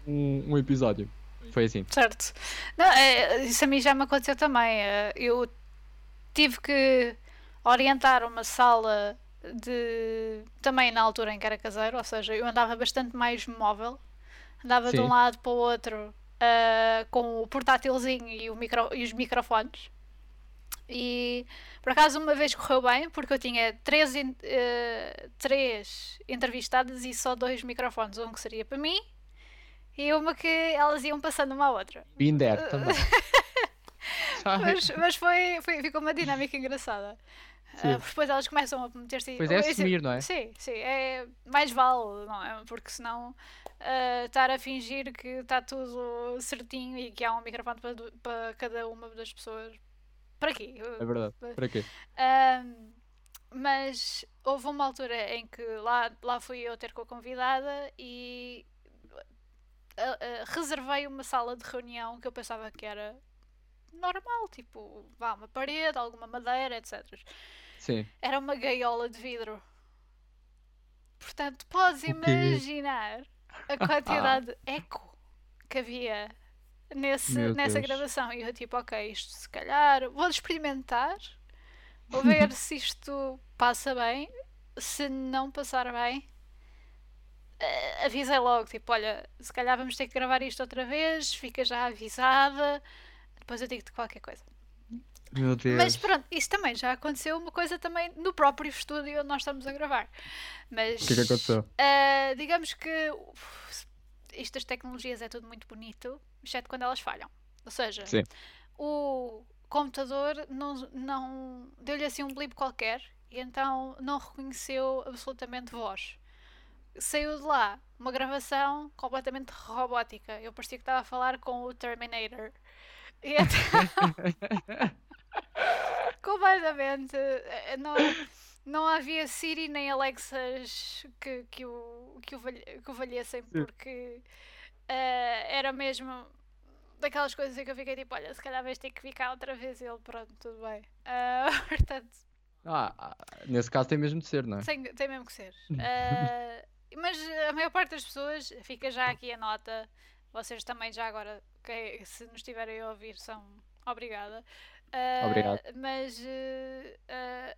um, um episódio. Foi assim. Certo. Não, é, isso a mim já me aconteceu também. Eh, eu tive que orientar uma sala de também na altura em que era caseiro, ou seja, eu andava bastante mais móvel, andava Sim. de um lado para o outro uh, com o portátilzinho e, o micro, e os microfones. E por acaso uma vez correu bem, porque eu tinha três, uh, três entrevistadas e só dois microfones, um que seria para mim e uma que elas iam passando uma à outra. There também. mas, mas foi, foi, ficou uma dinâmica engraçada. Uh, depois elas começam a meter-se. Pois é, assumir, não é? Sim, sim. É, mais vale, não é? Porque senão uh, estar a fingir que está tudo certinho e que há um microfone para, para cada uma das pessoas. Para quê? É verdade. Para quê? Uh, mas houve uma altura em que lá, lá fui eu ter com a convidada e reservei uma sala de reunião que eu pensava que era normal, tipo, vá, uma parede, alguma madeira, etc. Sim. Era uma gaiola de vidro. Portanto, podes imaginar a quantidade de eco que havia nesse, nessa gravação. E eu, tipo, ok, isto se calhar vou experimentar, vou ver se isto passa bem. Se não passar bem, uh, avisei logo, tipo, olha, se calhar vamos ter que gravar isto outra vez, fica já avisada depois eu digo-te qualquer coisa. Meu Deus. Mas pronto, isso também já aconteceu uma coisa também no próprio estúdio onde nós estamos a gravar. Mas. O que é que aconteceu? Uh, digamos que uf, isto das tecnologias é tudo muito bonito, exceto quando elas falham. Ou seja, Sim. o computador não, não deu-lhe assim um blip qualquer e então não reconheceu absolutamente voz. Saiu de lá uma gravação completamente robótica. Eu parecia que estava a falar com o Terminator. E então... completamente. eh, Não, não havia Siri nem Alexas que, que, o, que, o, que o valhessem porque eh, era mesmo daquelas coisas em que eu fiquei tipo, olha, se calhar vais ter que ficar outra vez e ele, pronto, tudo bem. Ah, portanto, Ah, ah, nesse caso tem mesmo de ser, não é? tem, tem mesmo que ser. Ah, mas a maior parte das pessoas, fica já aqui a nota, vocês também já agora, que, se nos estiverem a ouvir, são obrigada. Ah, Obrigado. Mas eh, ah,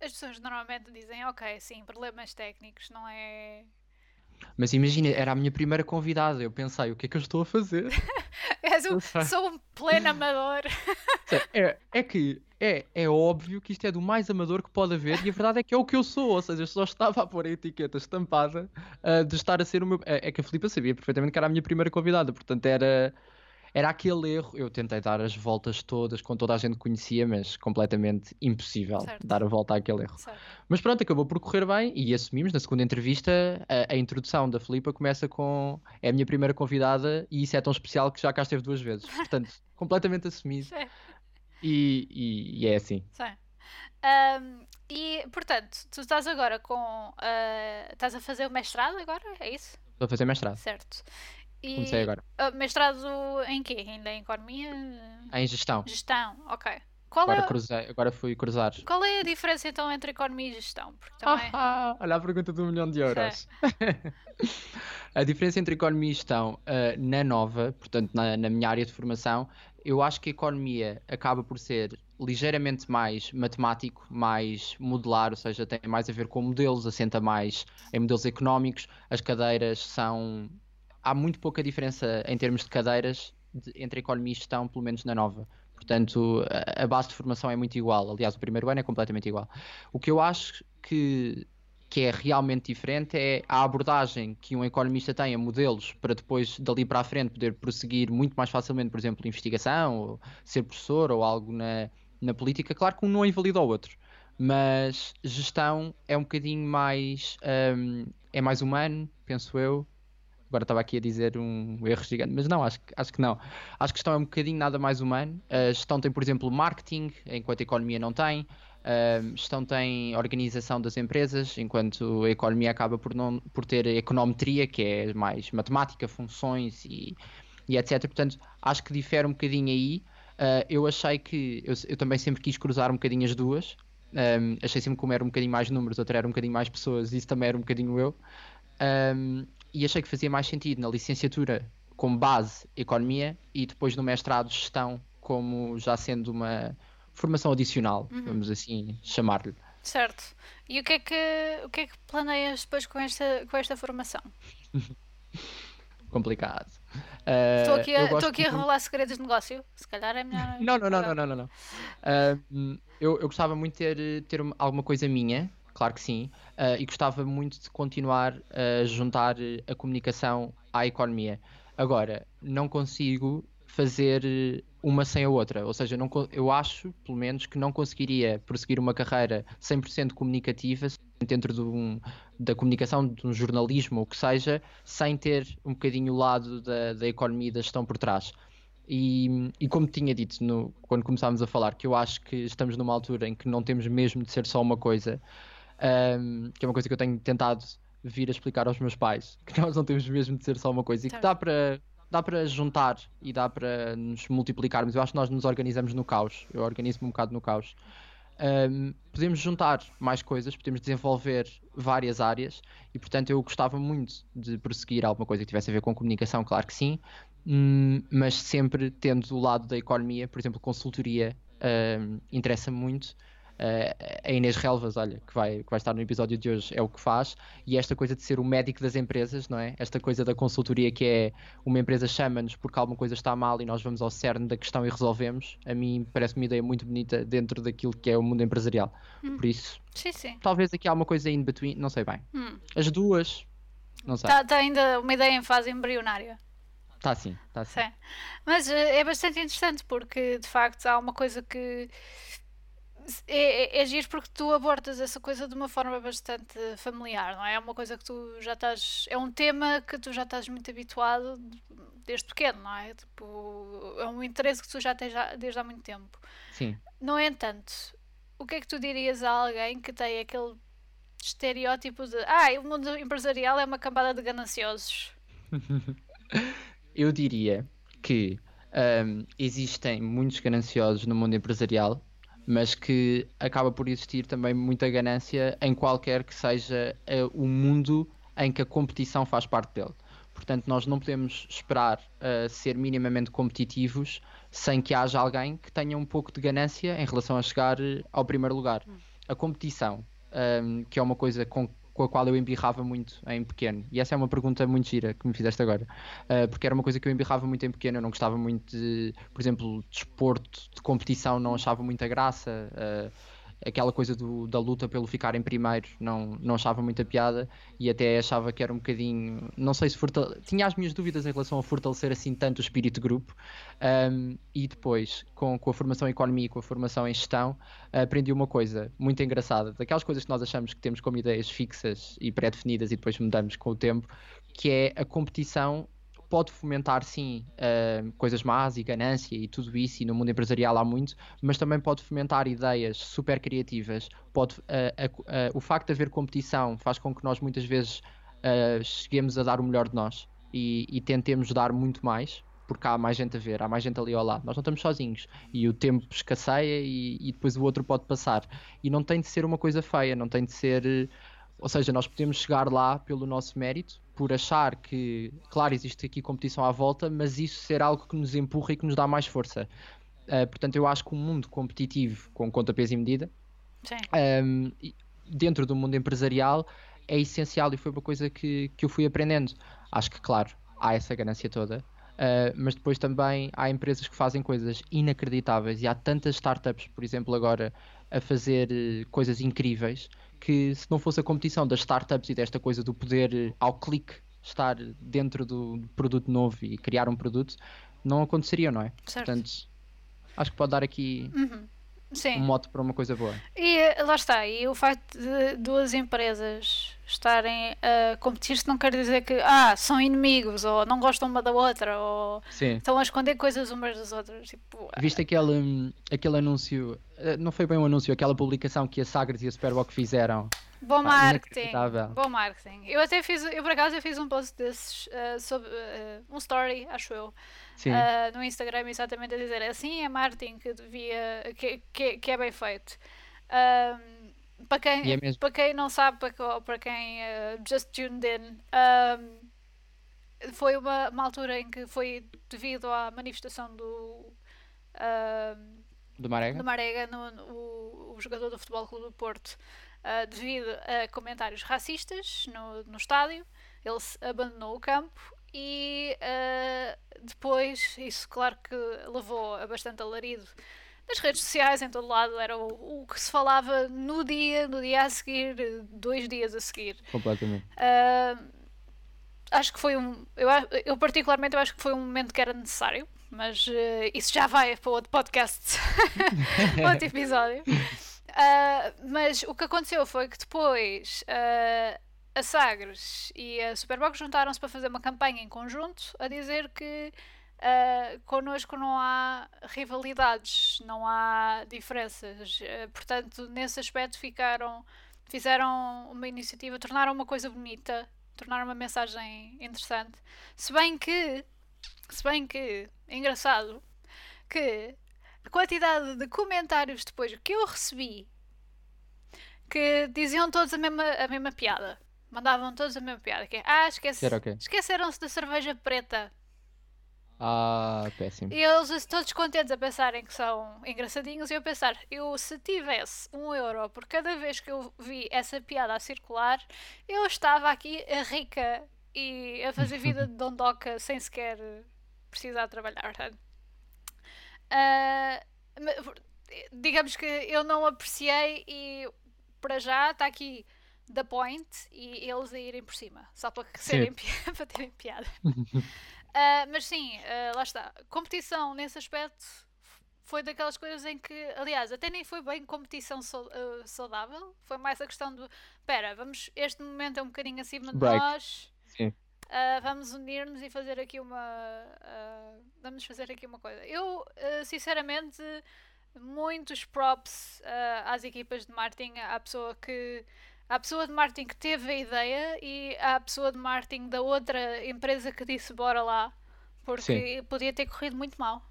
as pessoas normalmente dizem, ok, sim, problemas técnicos, não é. Mas imagina, era a minha primeira convidada. Eu pensei, o que é que eu estou a fazer? Um- sou um pleno amador. É, é que é, é óbvio que isto é do mais amador que pode haver e a verdade é que é o que eu sou. Ou seja, eu só estava a pôr a etiqueta estampada ah, de estar a ser o meu. É, é que a Filipa sabia perfeitamente que era a minha primeira convidada, portanto era. Era aquele erro, eu tentei dar as voltas todas, com toda a gente que conhecia, mas completamente impossível Certo. dar a volta àquele erro. Certo. Mas pronto, acabou por correr bem e assumimos na segunda entrevista a, a introdução da Filipa começa com é a minha primeira convidada e isso é tão especial que já cá esteve duas vezes. Portanto, completamente assumido e, e- e é assim. Sim. Ahm, e, portanto, tu estás agora com. ah, estás a fazer o mestrado agora? É isso? Estou a fazer mestrado. Certo. E, Comecei agora. ah, mestrado em quê? Ainda em economia? Em gestão. Gestão, ok. Qual Agora, é, cruzei, agora fui cruzar. qual é a diferença então entre economia e gestão? Porque também. Ah, ah, olha a pergunta do milhão de euros. a diferença entre economia e gestão ah, na nova, portanto na, na minha área de formação, eu acho que a economia acaba por ser ligeiramente mais matemático, mais modular, ou seja, tem mais a ver com modelos, assenta mais em modelos económicos. As cadeiras são. Há muito pouca diferença em termos de cadeiras de- entre economia e gestão, pelo menos na nova. Portanto, a, a base de formação é muito igual. Aliás, o primeiro ano é completamente igual. O que eu acho que, que é realmente diferente é a abordagem que um economista tem a modelos para depois, dali para a frente, poder prosseguir muito mais facilmente, por exemplo, investigação, ou ser professor, ou algo na, na política. Claro que um não invalida o outro, mas gestão é um bocadinho mais. hum, é mais humano, penso eu. Agora estava aqui a dizer um erro gigante, mas não, acho, acho que não. Acho que gestão é um bocadinho nada mais humano. A gestão tem, por exemplo, marketing, enquanto a economia não tem. A gestão tem organização das empresas, enquanto a economia acaba por, não, por ter econometria, que é mais matemática, funções e, e etc. Portanto, acho que difere um bocadinho aí. Ah, eu achei que. Eu, eu também sempre quis cruzar um bocadinho as duas. Um, achei sempre que uma era um bocadinho mais números, outra era um bocadinho mais pessoas, isso também era um bocadinho eu. Um, e achei que fazia mais sentido na licenciatura como base economia e depois no mestrado gestão como já sendo uma formação adicional, vamos assim chamar-lhe. Certo. E o que é que, o que, é que planeias depois com esta, com esta formação? Complicado. Estou Uh, aqui, a, estou aqui a revelar segredos de negócio. Se calhar é melhor. Não, não, não, não, não, não, não. Ah, hum, eu, eu gostava muito de ter, ter uma- alguma coisa minha, claro que sim, ah, e gostava muito de continuar a juntar a comunicação à economia. Agora, não consigo fazer eh, uma sem a outra, ou seja, não, eu acho, pelo menos, que não conseguiria prosseguir uma carreira 100% comunicativa dentro de um- da comunicação, de um jornalismo ou que seja, sem ter um bocadinho o lado da, da economia e da gestão por trás. E, e como tinha dito no- quando começámos a falar, que eu acho que estamos numa altura em que não temos mesmo de ser só uma coisa, ahm, que é uma coisa que eu tenho tentado vir a explicar aos meus pais, que nós não temos mesmo de ser só uma coisa e que Certo. dá para dá para juntar e dá para nos multiplicarmos. Eu acho que nós nos organizamos no caos. Eu organizo-me um bocado no caos. Ahm, podemos juntar mais coisas, podemos desenvolver várias áreas e, portanto, eu gostava muito de prosseguir alguma coisa que tivesse a ver com comunicação, claro que sim, hum, mas sempre tendo o lado da economia, por exemplo, consultoria, ahm, interessa-me muito. Uh, a Inês Relvas, olha, que vai, que vai estar no episódio de hoje, é o que faz, e esta coisa de ser o médico das empresas, não é? Esta coisa da consultoria que é uma empresa chama-nos porque alguma coisa está mal e nós vamos ao cerne da questão e resolvemos, a mim parece uma ideia muito bonita dentro daquilo que é o mundo empresarial. Hum. Por isso, sim, sim. talvez aqui há uma coisa in between, não sei bem. Hum. As duas, não sei. Está tá ainda uma ideia em fase embrionária. Está sim, está sim. sim. Mas uh, é bastante interessante porque de facto há uma coisa que é, é, é giro porque tu abordas essa coisa de uma forma bastante familiar, não é? É uma coisa que tu já estás. É um tema que tu já estás muito habituado desde pequeno, não é? Tipo, é um interesse que tu já tens desde há muito tempo. Sim. No entanto, o que é que tu dirias a alguém que tem aquele estereótipo de ah, o mundo empresarial é uma cambada de gananciosos? Eu diria que um, existem muitos gananciosos no mundo empresarial mas que acaba por existir também muita ganância em qualquer que seja uh, o mundo em que a competição faz parte dele. Portanto, nós não podemos esperar uh, ser minimamente competitivos sem que haja alguém que tenha um pouco de ganância em relação a chegar eh, ao primeiro lugar. A competição, um, que é uma coisa com com a qual eu embirrava muito em pequeno? E essa é uma pergunta muito gira que me fizeste agora, uh, porque era uma coisa que eu embirrava muito em pequeno. Eu não gostava muito de, por exemplo, desporto, de competição, não achava muita graça. Uh, aquela coisa do, da luta pelo ficar em primeiro não, não achava muita piada e até achava que era um bocadinho, não sei se fortale... tinha as minhas dúvidas em relação a fortalecer assim tanto o espírito de grupo um, e depois com, com a formação em economia e com a formação em gestão aprendi uma coisa muito engraçada, daquelas coisas que nós achamos que temos como ideias fixas e pré-definidas e depois mudamos com o tempo, que é a competição pode fomentar sim uh, coisas más e ganância e tudo isso, e no mundo empresarial há muito, mas também pode fomentar ideias super criativas. Pode, uh, uh, o facto de haver competição faz com que nós muitas vezes cheguemos a dar o melhor de nós e, e tentemos dar muito mais, porque há mais gente a ver, há mais gente ali ao lado. Nós não estamos sozinhos e o tempo escasseia e, e, depois o outro pode passar. E não tem de ser uma coisa feia, não tem de ser. Ou seja, nós podemos chegar lá pelo nosso mérito, por achar que, claro, existe aqui competição à volta, mas isso ser algo que nos empurra e que nos dá mais força. Uh, portanto, eu acho que um mundo competitivo com conta, peso e medida, um, dentro do mundo empresarial, é essencial e foi uma coisa que, que eu fui aprendendo. Acho que, claro, há essa ganância toda, Uh, mas depois também há empresas que fazem coisas inacreditáveis e há tantas startups, por exemplo, agora a fazer uh, coisas incríveis que se não fosse a competição das startups e desta coisa do poder ao clique estar dentro do produto novo e criar um produto, não aconteceria, não é? Certo. Portanto, acho que pode dar aqui uhum. Um mote para uma coisa boa. E eh, lá está, e o facto de duas empresas estarem a competir-se não quer dizer que ah, são inimigos ou não gostam uma da outra ou Sim. estão a esconder coisas umas das outras. Tipo, Viste aquele, hum, aquele anúncio, eh, não foi bem um anúncio, aquela publicação que a Sagres e a Superboc fizeram. Bom marketing, bom marketing. Eu até fiz, eu por acaso eu fiz um post desses uh, sobre uh, um story, acho eu, uh, no Instagram exatamente a dizer assim é marketing que devia, que, que, que é bem feito. Um, para quem, é para quem não sabe, para, para quem just tuned in, um, foi uma, uma, altura em que foi devido à manifestação do. Do Marega, do Marega no, no, o, o, jogador do Futebol Clube do Porto, uh, devido a comentários racistas no, no estádio, ele abandonou o campo e uh, depois, isso claro que levou a bastante alarido nas redes sociais, em todo lado, era o, o, que se falava no dia, no dia a seguir, dois dias a seguir. Completamente. Uh, acho que foi um. Eu, eu, particularmente, eu acho que foi um momento que era necessário, mas uh, isso já vai para outro podcast, outro episódio. Uh, mas o que aconteceu foi que depois a Sagres e a Superbox juntaram-se para fazer uma campanha em conjunto a dizer que Uh, connosco não há rivalidades, não há diferenças. Uh, portanto, nesse aspecto ficaram, fizeram uma iniciativa, tornaram uma coisa bonita, tornaram uma mensagem interessante. Se bem que, se bem que, engraçado, que a quantidade de comentários depois que eu recebi que diziam todos a mesma, a mesma piada. Mandavam todos a mesma piada. Que é, ah, esquece, okay. esqueceram-se da cerveja preta. Ah, péssimo. E eles todos contentes a pensarem que são engraçadinhos e eu a pensar, eu se tivesse um euro por cada vez que eu vi essa piada a circular, eu estava aqui a rica e a fazer vida de dondoca sem sequer precisar trabalhar. Uh, digamos que eu não apreciei e para já está aqui da point e eles a irem por cima, só para, serem, para terem piada. Uh, mas sim, uh, lá está. Competição nesse aspecto foi daquelas coisas em que, aliás, até nem foi bem competição uh, saudável, foi mais a questão do espera, vamos, este momento é um bocadinho acima de Break. nós. Sim. Vamos unir-nos e fazer aqui uma vamos fazer aqui uma coisa. Eu sinceramente muitos props às equipas de marketing, à pessoa que a pessoa de marketing que teve a ideia e a pessoa de marketing da outra empresa que disse bora lá, porque Sim. podia ter corrido muito mal.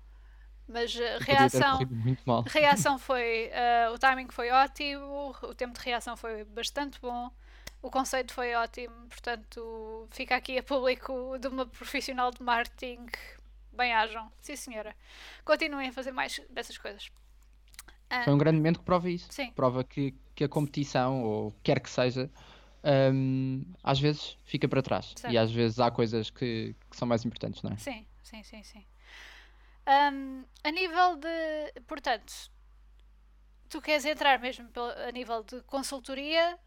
Mas a reação, reação foi. Uh, o timing foi ótimo, o tempo de reação foi bastante bom, o conceito foi ótimo, portanto, fica aqui a público de uma profissional de marketing. Bem-ajam, sim senhora. Continuem a fazer mais dessas coisas. Uh, foi um grande momento que prova isso. Sim. Prova que que a competição, ou quer que seja, um, às vezes fica para trás. Sim. E às vezes há coisas que, que, são mais importantes, não é? Sim, sim, sim, sim. Um, a nível de. Portanto, tu queres entrar mesmo a nível de consultoria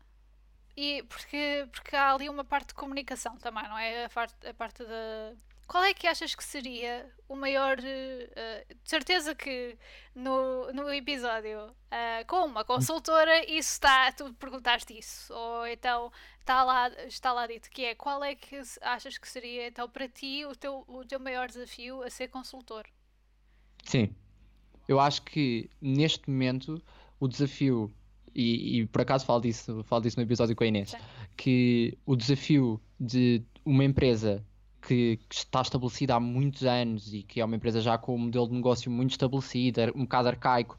e porque, porque há ali uma parte de comunicação também, não é? A parte, a parte da qual é que achas que seria o maior. Uh, de certeza que no, no episódio uh, com uma consultora isso está. Tu perguntaste isso. Ou então está lá, está lá dito que é qual é que achas que seria então para ti o teu, o teu maior desafio a ser consultor? Sim. Eu acho que neste momento o desafio e, e, por acaso falo disso, falo disso no episódio com a Inês, Sim. que o desafio de uma empresa que, que, está estabelecida há muitos anos e que é uma empresa já com um modelo de negócio muito estabelecido, um bocado arcaico,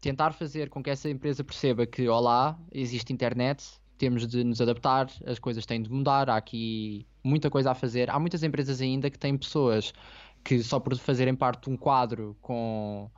tentar fazer com que essa empresa perceba que, olá, existe internet, temos de nos adaptar, as coisas têm de mudar, há aqui muita coisa a fazer. Há muitas empresas ainda que têm pessoas que só por fazerem parte de um quadro com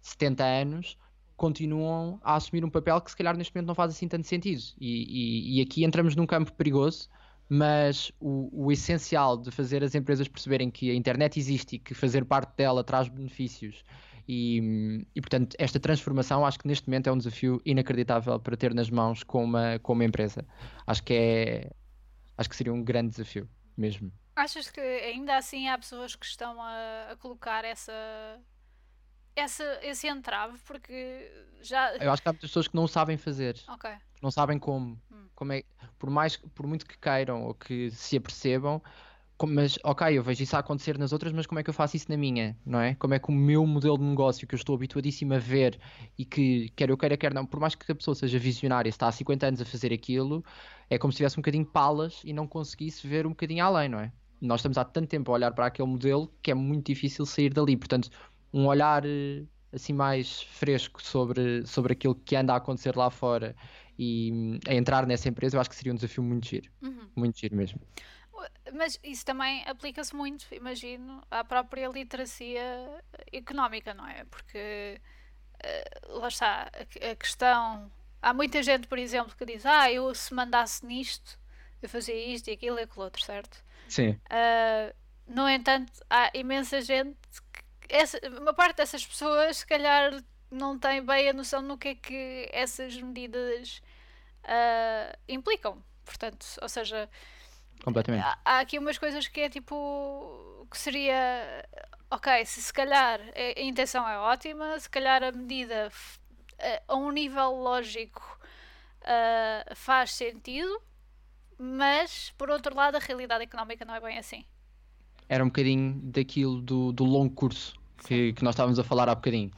70 anos continuam a assumir um papel que se calhar neste momento não faz assim tanto sentido. E, e, e aqui entramos num campo perigoso mas o, o, essencial de fazer as empresas perceberem que a internet existe e que fazer parte dela traz benefícios e, e, portanto esta transformação acho que neste momento é um desafio inacreditável para ter nas mãos com uma, com uma empresa acho que é acho que seria um grande desafio mesmo achas que ainda assim há pessoas que estão a, a colocar essa essa, esse entrave, porque já. Eu acho que há muitas pessoas que não sabem fazer. Não sabem como. Hum. como é, por, mais, por muito que queiram ou que se apercebam, como, mas ok, eu vejo isso a acontecer nas outras, mas como é que eu faço isso na minha, não é? Como é que o meu modelo de negócio que eu estou habituadíssimo a ver e que quer eu queira, quer não, por mais que a pessoa seja visionária, está há 50 anos a fazer aquilo, é como se tivesse um bocadinho palas e não conseguisse ver um bocadinho além, não é? Nós estamos há tanto tempo a olhar para aquele modelo que é muito difícil sair dali, portanto um olhar eh, assim mais fresco sobre, sobre aquilo que anda a acontecer lá fora e hum, a entrar nessa empresa, eu acho que seria um desafio muito giro. Uhum. Muito giro mesmo. Mas isso também aplica-se muito, imagino, à própria literacia económica, não é? Porque uh, lá está, a, a, questão. Há muita gente, por exemplo, que diz: Ah, eu se mandasse nisto, eu fazia isto e aquilo e aquilo outro, certo? Sim. Uh, no entanto, há imensa gente essa, uma parte dessas pessoas, se calhar, não tem bem a noção no que é que essas medidas uh, implicam. Portanto, ou seja, Completamente. Há, há, aqui umas coisas que é tipo. que seria. Ok, se se calhar a intenção é ótima, se calhar a medida a um nível lógico uh, faz sentido, mas por outro lado a realidade económica não é bem assim era um bocadinho daquilo do, do longo curso que, que, nós estávamos a falar há bocadinho.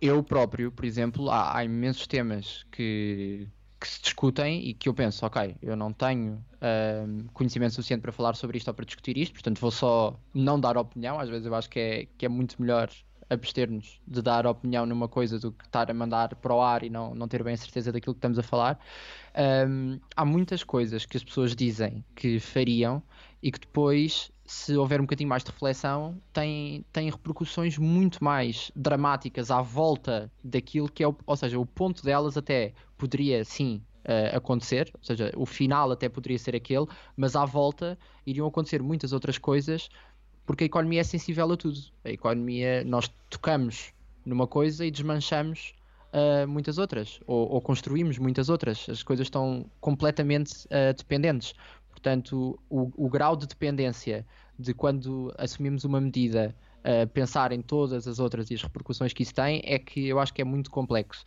Eu próprio, por exemplo, há, há imensos temas que, que, se discutem e que eu penso, ok, eu não tenho uh, conhecimento suficiente para falar sobre isto ou para discutir isto, portanto vou só não dar opinião, às vezes eu acho que é, que é muito melhor abster-nos de dar opinião numa coisa do que estar a mandar para o ar e não, não ter bem a certeza daquilo que estamos a falar. Um, há muitas coisas que as pessoas dizem que fariam e que depois, se houver um bocadinho mais de reflexão, têm, têm repercussões muito mais dramáticas à volta daquilo que é, o, ou seja, o ponto delas até poderia sim uh, acontecer, ou seja, o final até poderia ser aquele, mas à volta iriam acontecer muitas outras coisas porque a economia é sensível a tudo. A economia, nós tocamos numa coisa e desmanchamos uh, muitas outras, ou, ou, construímos muitas outras. As coisas estão completamente uh, dependentes. Portanto, o, o, grau de dependência de quando assumimos uma medida uh, pensar em todas as outras e as repercussões que isso tem é que eu acho que é muito complexo.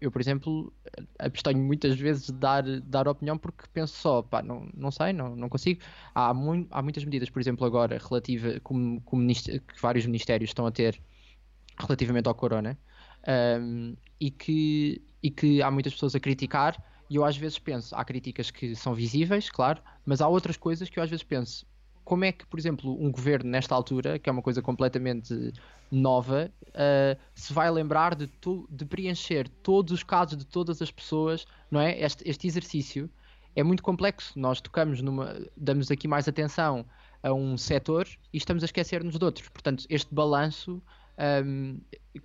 Eu, por exemplo, abstenho muitas vezes de dar, dar opinião porque penso só, pá, não, não sei, não, não consigo. Há, muito, há muitas medidas, por exemplo, agora, relativa, como que vários ministérios estão a ter relativamente ao corona, um, e, que, e que há muitas pessoas a criticar. E eu às vezes penso, há críticas que são visíveis, claro, mas há outras coisas que eu às vezes penso, como é que, por exemplo, um governo nesta altura, que é uma coisa completamente nova, uh, se vai lembrar de, de, preencher todos os casos de todas as pessoas, não é? Este, este, exercício é muito complexo. Nós tocamos numa, damos aqui mais atenção a um setor e estamos a esquecer-nos de outros. Portanto, este balanço um,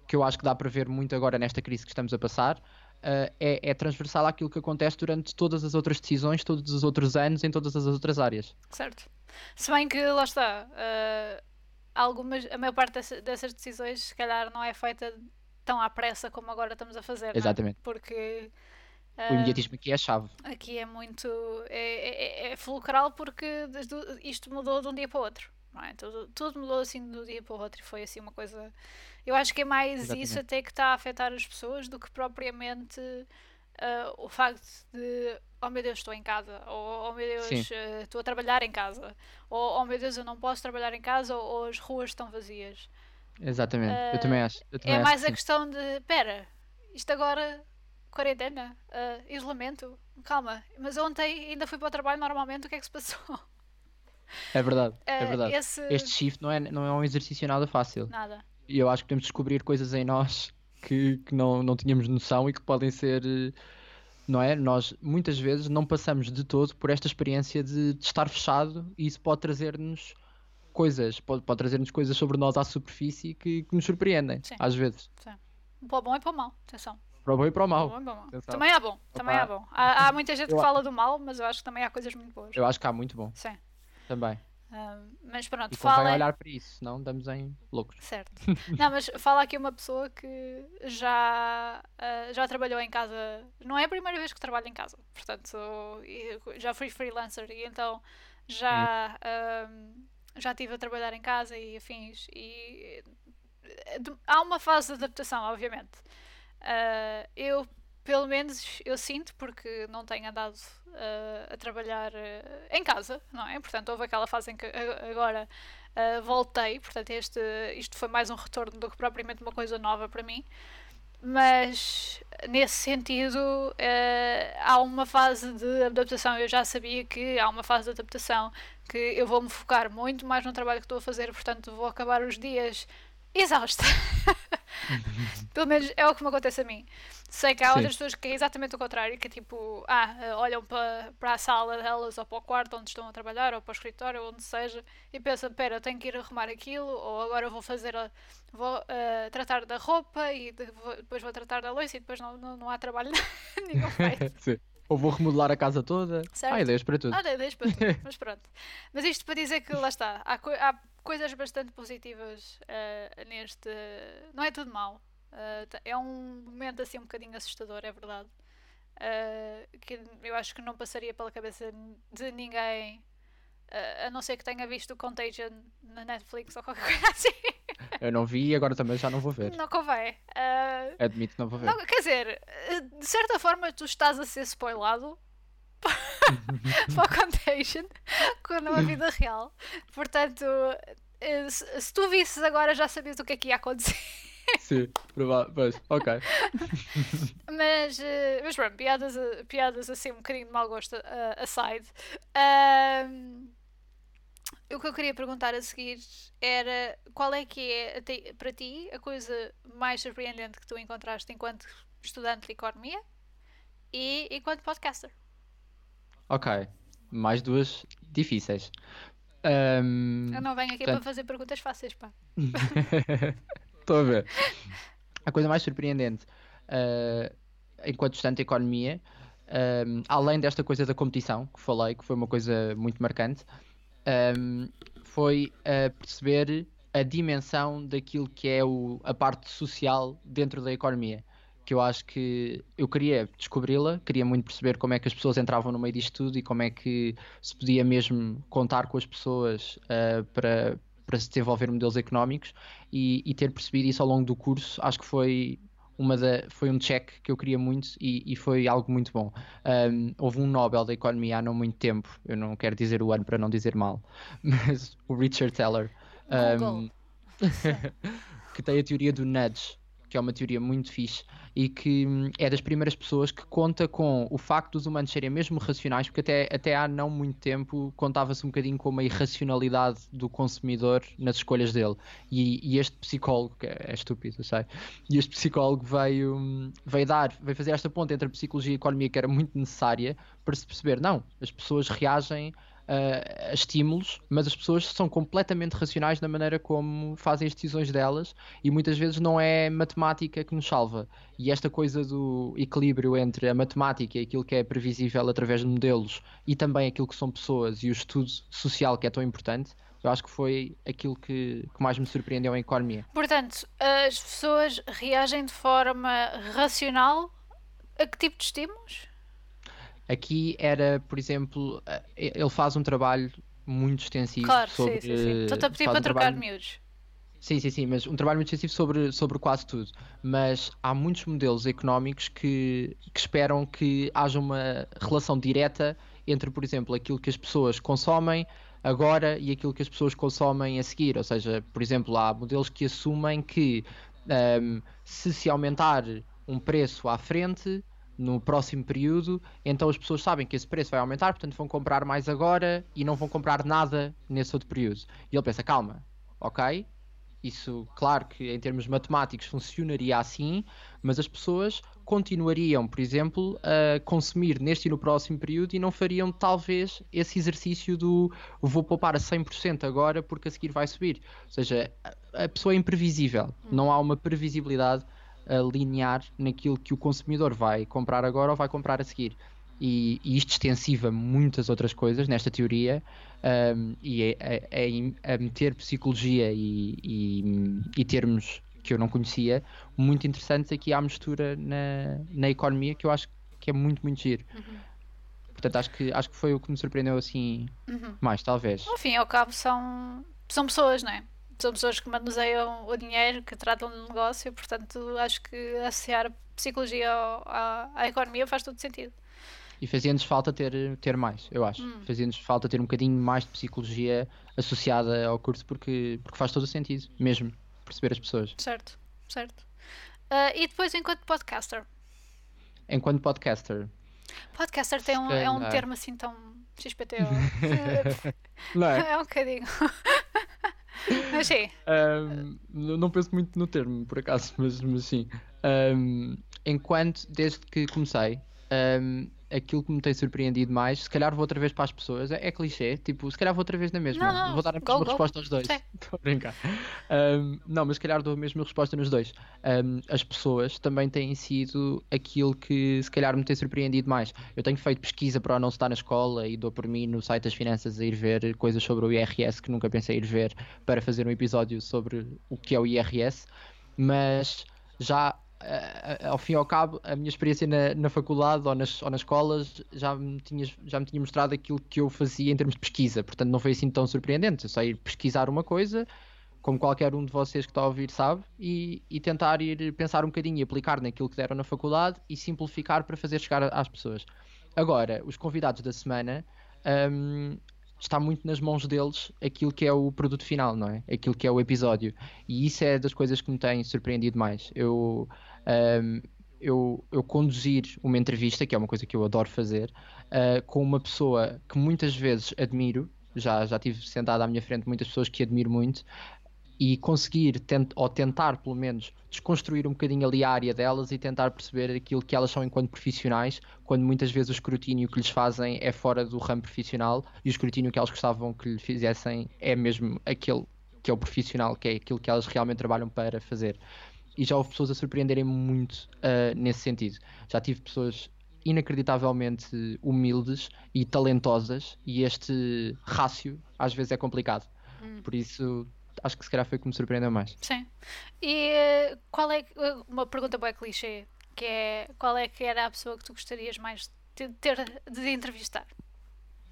que eu acho que dá para ver muito agora nesta crise que estamos a passar, uh, é, é, transversal àquilo que acontece durante todas as outras decisões, todos os outros anos, em todas as outras áreas. Certo. Se bem que lá está, uh, algumas, a maior parte dessas, dessas, decisões, se calhar, não é feita tão à pressa como agora estamos a fazer. É? Exatamente. Porque. O imediatismo aqui é a chave. Aqui é muito. É, é, é fulcral porque isto mudou de um dia para o outro. É? tudo, tudo mudou assim de um dia para o outro e foi assim uma coisa. Eu acho que é mais Exatamente. isso até que está a afetar as pessoas do que propriamente uh, o facto de oh meu Deus, estou em casa, ou oh meu Deus, uh, estou a trabalhar em casa, ou oh meu Deus, eu não posso trabalhar em casa, ou, ou as ruas estão vazias. Exatamente, uh, eu também acho. Eu também é acho mais que a questão de, pera, isto agora, quarentena, uh, isolamento, calma, mas ontem ainda fui para o trabalho normalmente, o que é que se passou? É verdade, é verdade. Esse... Este shift não é, não é um exercício nada fácil. Nada. E eu acho que podemos descobrir coisas em nós que, que não, não tínhamos noção e que podem ser não é? Nós muitas vezes não passamos de todo por esta experiência de, de estar fechado e isso pode trazer-nos coisas, pode, pode trazer-nos coisas sobre nós à superfície que, que nos surpreendem, Sim. às vezes. Sim. Para o bom e para o mal, atenção. Para o bom e para o mal. Também é bom, também é bom. Há, há muita gente que fala do mal, mas eu acho que também há coisas muito boas. Eu acho que há muito bom. Sim. Também mas pronto, e fala. olhar para isso, senão damos em loucos. Certo. Não, mas fala aqui uma pessoa que já, uh, já trabalhou em casa. Não é a primeira vez que trabalho em casa. Portanto, já fui freelancer e então já, hum. já estive a trabalhar em casa e afins. E há uma fase de adaptação, obviamente. Uh, eu pelo menos eu sinto, porque não tenho andado uh, a trabalhar uh, em casa, não é? Portanto, houve aquela fase em que agora uh, voltei, portanto, este, isto foi mais um retorno do que propriamente uma coisa nova para mim. Mas nesse sentido, há uma fase de adaptação. Eu já sabia que há uma fase de adaptação que eu vou me focar muito mais no trabalho que estou a fazer, portanto, vou acabar os dias exausta. Pelo menos é o que me acontece a mim. Sei que há Sim. outras pessoas que é exatamente o contrário, que é tipo, ah, eh, olham para, para a sala delas ou para o quarto onde estão a trabalhar ou para o escritório ou onde seja e pensam, pera, eu tenho que ir arrumar aquilo ou agora vou fazer, a, vou uh, tratar da roupa e de, vou, depois vou tratar da louça e depois não, não, não há trabalho nenhum feito. Sim. Ou vou remodelar a casa toda. Certo. Há ideias para tudo. Há ideias para tudo, mas pronto. Mas isto para dizer que lá está, há, há coisas bastante positivas uh, neste. Não é tudo mal Uh, é um momento assim um bocadinho assustador, é verdade. Uh, que eu acho que não passaria pela cabeça de ninguém, uh, a não ser que tenha visto o Contagion na Netflix ou qualquer coisa assim. Eu não vi e agora também já não vou ver. Não convém. Admito que não vou ver. Não, quer dizer, de certa forma tu estás a ser spoilado para o Contagion na vida real. Portanto, se, se tu visses agora já sabias o que é que ia acontecer. Sim, provável. ok. mas, uh, mas pronto, piadas, piadas assim um bocadinho de mau gosto uh, aside. Uh, o que eu queria perguntar a seguir era qual é que é para ti a coisa mais surpreendente que tu encontraste enquanto estudante de economia e enquanto podcaster? Ok, mais duas difíceis. Um, eu não venho aqui portanto... para fazer perguntas fáceis, pá. Estou a ver. A coisa mais surpreendente uh, enquanto estudante de economia, um, além desta coisa da competição que falei, que foi uma coisa muito marcante, um, foi uh, perceber a dimensão daquilo que é o, a parte social dentro da economia. Que eu acho que eu queria descobri-la, queria muito perceber como é que as pessoas entravam no meio disto tudo e como é que se podia mesmo contar com as pessoas uh, para, para se desenvolver modelos económicos e, e ter percebido isso ao longo do curso, acho que foi uma da, foi um check que eu queria muito e, e foi algo muito bom. Um, houve um Nobel da Economia há não muito tempo, eu não quero dizer o ano para não dizer mal, mas o Richard Teller, um, que tem a teoria do nudge, que é uma teoria muito fixe e que hum, é das primeiras pessoas que conta com o facto dos humanos serem mesmo racionais, porque até, até há não muito tempo contava-se um bocadinho com uma irracionalidade do consumidor nas escolhas dele. E, e este psicólogo, é, é estúpido, eu sei, e este psicólogo veio, hum, veio dar, veio fazer esta ponte entre a psicologia e a economia que era muito necessária para se perceber, não, as pessoas reagem uh, estímulos, mas as pessoas são completamente racionais na maneira como fazem as decisões delas e muitas vezes não é matemática que nos salva. E esta coisa do equilíbrio entre a matemática e aquilo que é previsível através de modelos e também aquilo que são pessoas e o estudo social que é tão importante, eu acho que foi aquilo que, que, mais me surpreendeu em economia. Portanto, as pessoas reagem de forma racional a que tipo de estímulos? Aqui era, por exemplo, eh, ele faz um trabalho muito extensivo claro, sobre. Sim, sim, sim. Estou-te a pedir para um trocar trabalho... miúdos. Sim, sim, sim, mas um trabalho muito extensivo sobre, sobre quase tudo. Mas há muitos modelos económicos que, que esperam que haja uma relação direta entre, por exemplo, aquilo que as pessoas consomem agora e aquilo que as pessoas consomem a seguir. Ou seja, por exemplo, há modelos que assumem que um, ehm, se se aumentar um preço à frente, no próximo período, então as pessoas sabem que esse preço vai aumentar, portanto vão comprar mais agora e não vão comprar nada nesse outro período. E ele pensa, calma, ok, isso, claro que em termos matemáticos funcionaria assim, mas as pessoas continuariam, por exemplo, a consumir neste e no próximo período e não fariam talvez esse exercício do vou poupar a 100% agora porque a seguir vai subir. Ou seja, a pessoa é imprevisível, não há uma previsibilidade linear naquilo que o consumidor vai comprar agora ou vai comprar a seguir. E, e isto extensiva muitas outras coisas nesta teoria um, e é, é, é, a meter psicologia e, e, e, termos que eu não conhecia muito interessantes aqui à mistura na, na economia que eu acho que é muito, muito giro. Uhum. Portanto, acho que, acho que foi o que me surpreendeu assim uhum. mais, talvez. Ao fim ao cabo, são, são pessoas, não é? São pessoas que manuseiam o dinheiro, que tratam de negócio, portanto acho que associar a psicologia à, à economia faz todo sentido. E fazia-nos falta ter, ter mais, eu acho. Hum. Fazia-nos falta ter um bocadinho mais de psicologia associada ao curso, porque, porque faz todo o sentido, mesmo, perceber as pessoas. Certo, certo. Uh, e depois, enquanto podcaster? Enquanto podcaster. Podcaster tem um, é um termo assim tão XPTO. não é? É um bocadinho. Mas sim. Um, não penso muito no termo, por acaso, mas, mas sim. Um, enquanto, desde que comecei, um, aquilo que me tem surpreendido mais, se calhar vou outra vez para as pessoas, é, é clichê, tipo, se calhar vou outra vez na mesma, não, não, vou dar a mesma go, resposta go. aos dois. Estou a brincar. Um, não, mas se calhar dou a mesma resposta nos dois. Um, as pessoas também têm sido aquilo que se calhar me tem surpreendido mais. Eu tenho feito pesquisa para não estar na escola e dou por mim no site das finanças a ir ver coisas sobre o IRS que nunca pensei ir ver para fazer um episódio sobre o que é o IRS, mas já ao fim e ao cabo, a minha experiência na, na faculdade ou nas, ou nas escolas já me, tinha, já me tinha mostrado aquilo que eu fazia em termos de pesquisa, portanto não foi assim tão surpreendente. Eu só ir pesquisar uma coisa, como qualquer um de vocês que está a ouvir sabe, e, e tentar ir pensar um bocadinho e aplicar naquilo que deram na faculdade e simplificar para fazer chegar às pessoas. Agora, os convidados da semana. Um, está muito nas mãos deles aquilo que é o produto final, não é? Aquilo que é o episódio. E isso é das coisas que me têm surpreendido mais. Eu um, eu, eu, conduzir uma entrevista, que é uma coisa que eu adoro fazer, uh, com uma pessoa que muitas vezes admiro já, já tive sentado à minha frente muitas pessoas que admiro muito e conseguir, tent, ou tentar pelo menos, desconstruir um bocadinho ali a área delas e tentar perceber aquilo que elas são enquanto profissionais, quando muitas vezes o escrutínio que lhes fazem é fora do ramo profissional e o escrutínio que elas gostavam que lhe fizessem é mesmo aquele que é o profissional, que é aquilo que elas realmente trabalham para fazer. E já houve pessoas a surpreenderem muito uh, nesse sentido. Já tive pessoas inacreditavelmente humildes e talentosas e este rácio às vezes é complicado. Hum. Por isso acho que se calhar foi que me surpreendeu mais. Sim. E qual é uma pergunta boa clichê, que é qual é que era a pessoa que tu gostarias mais de ter de entrevistar?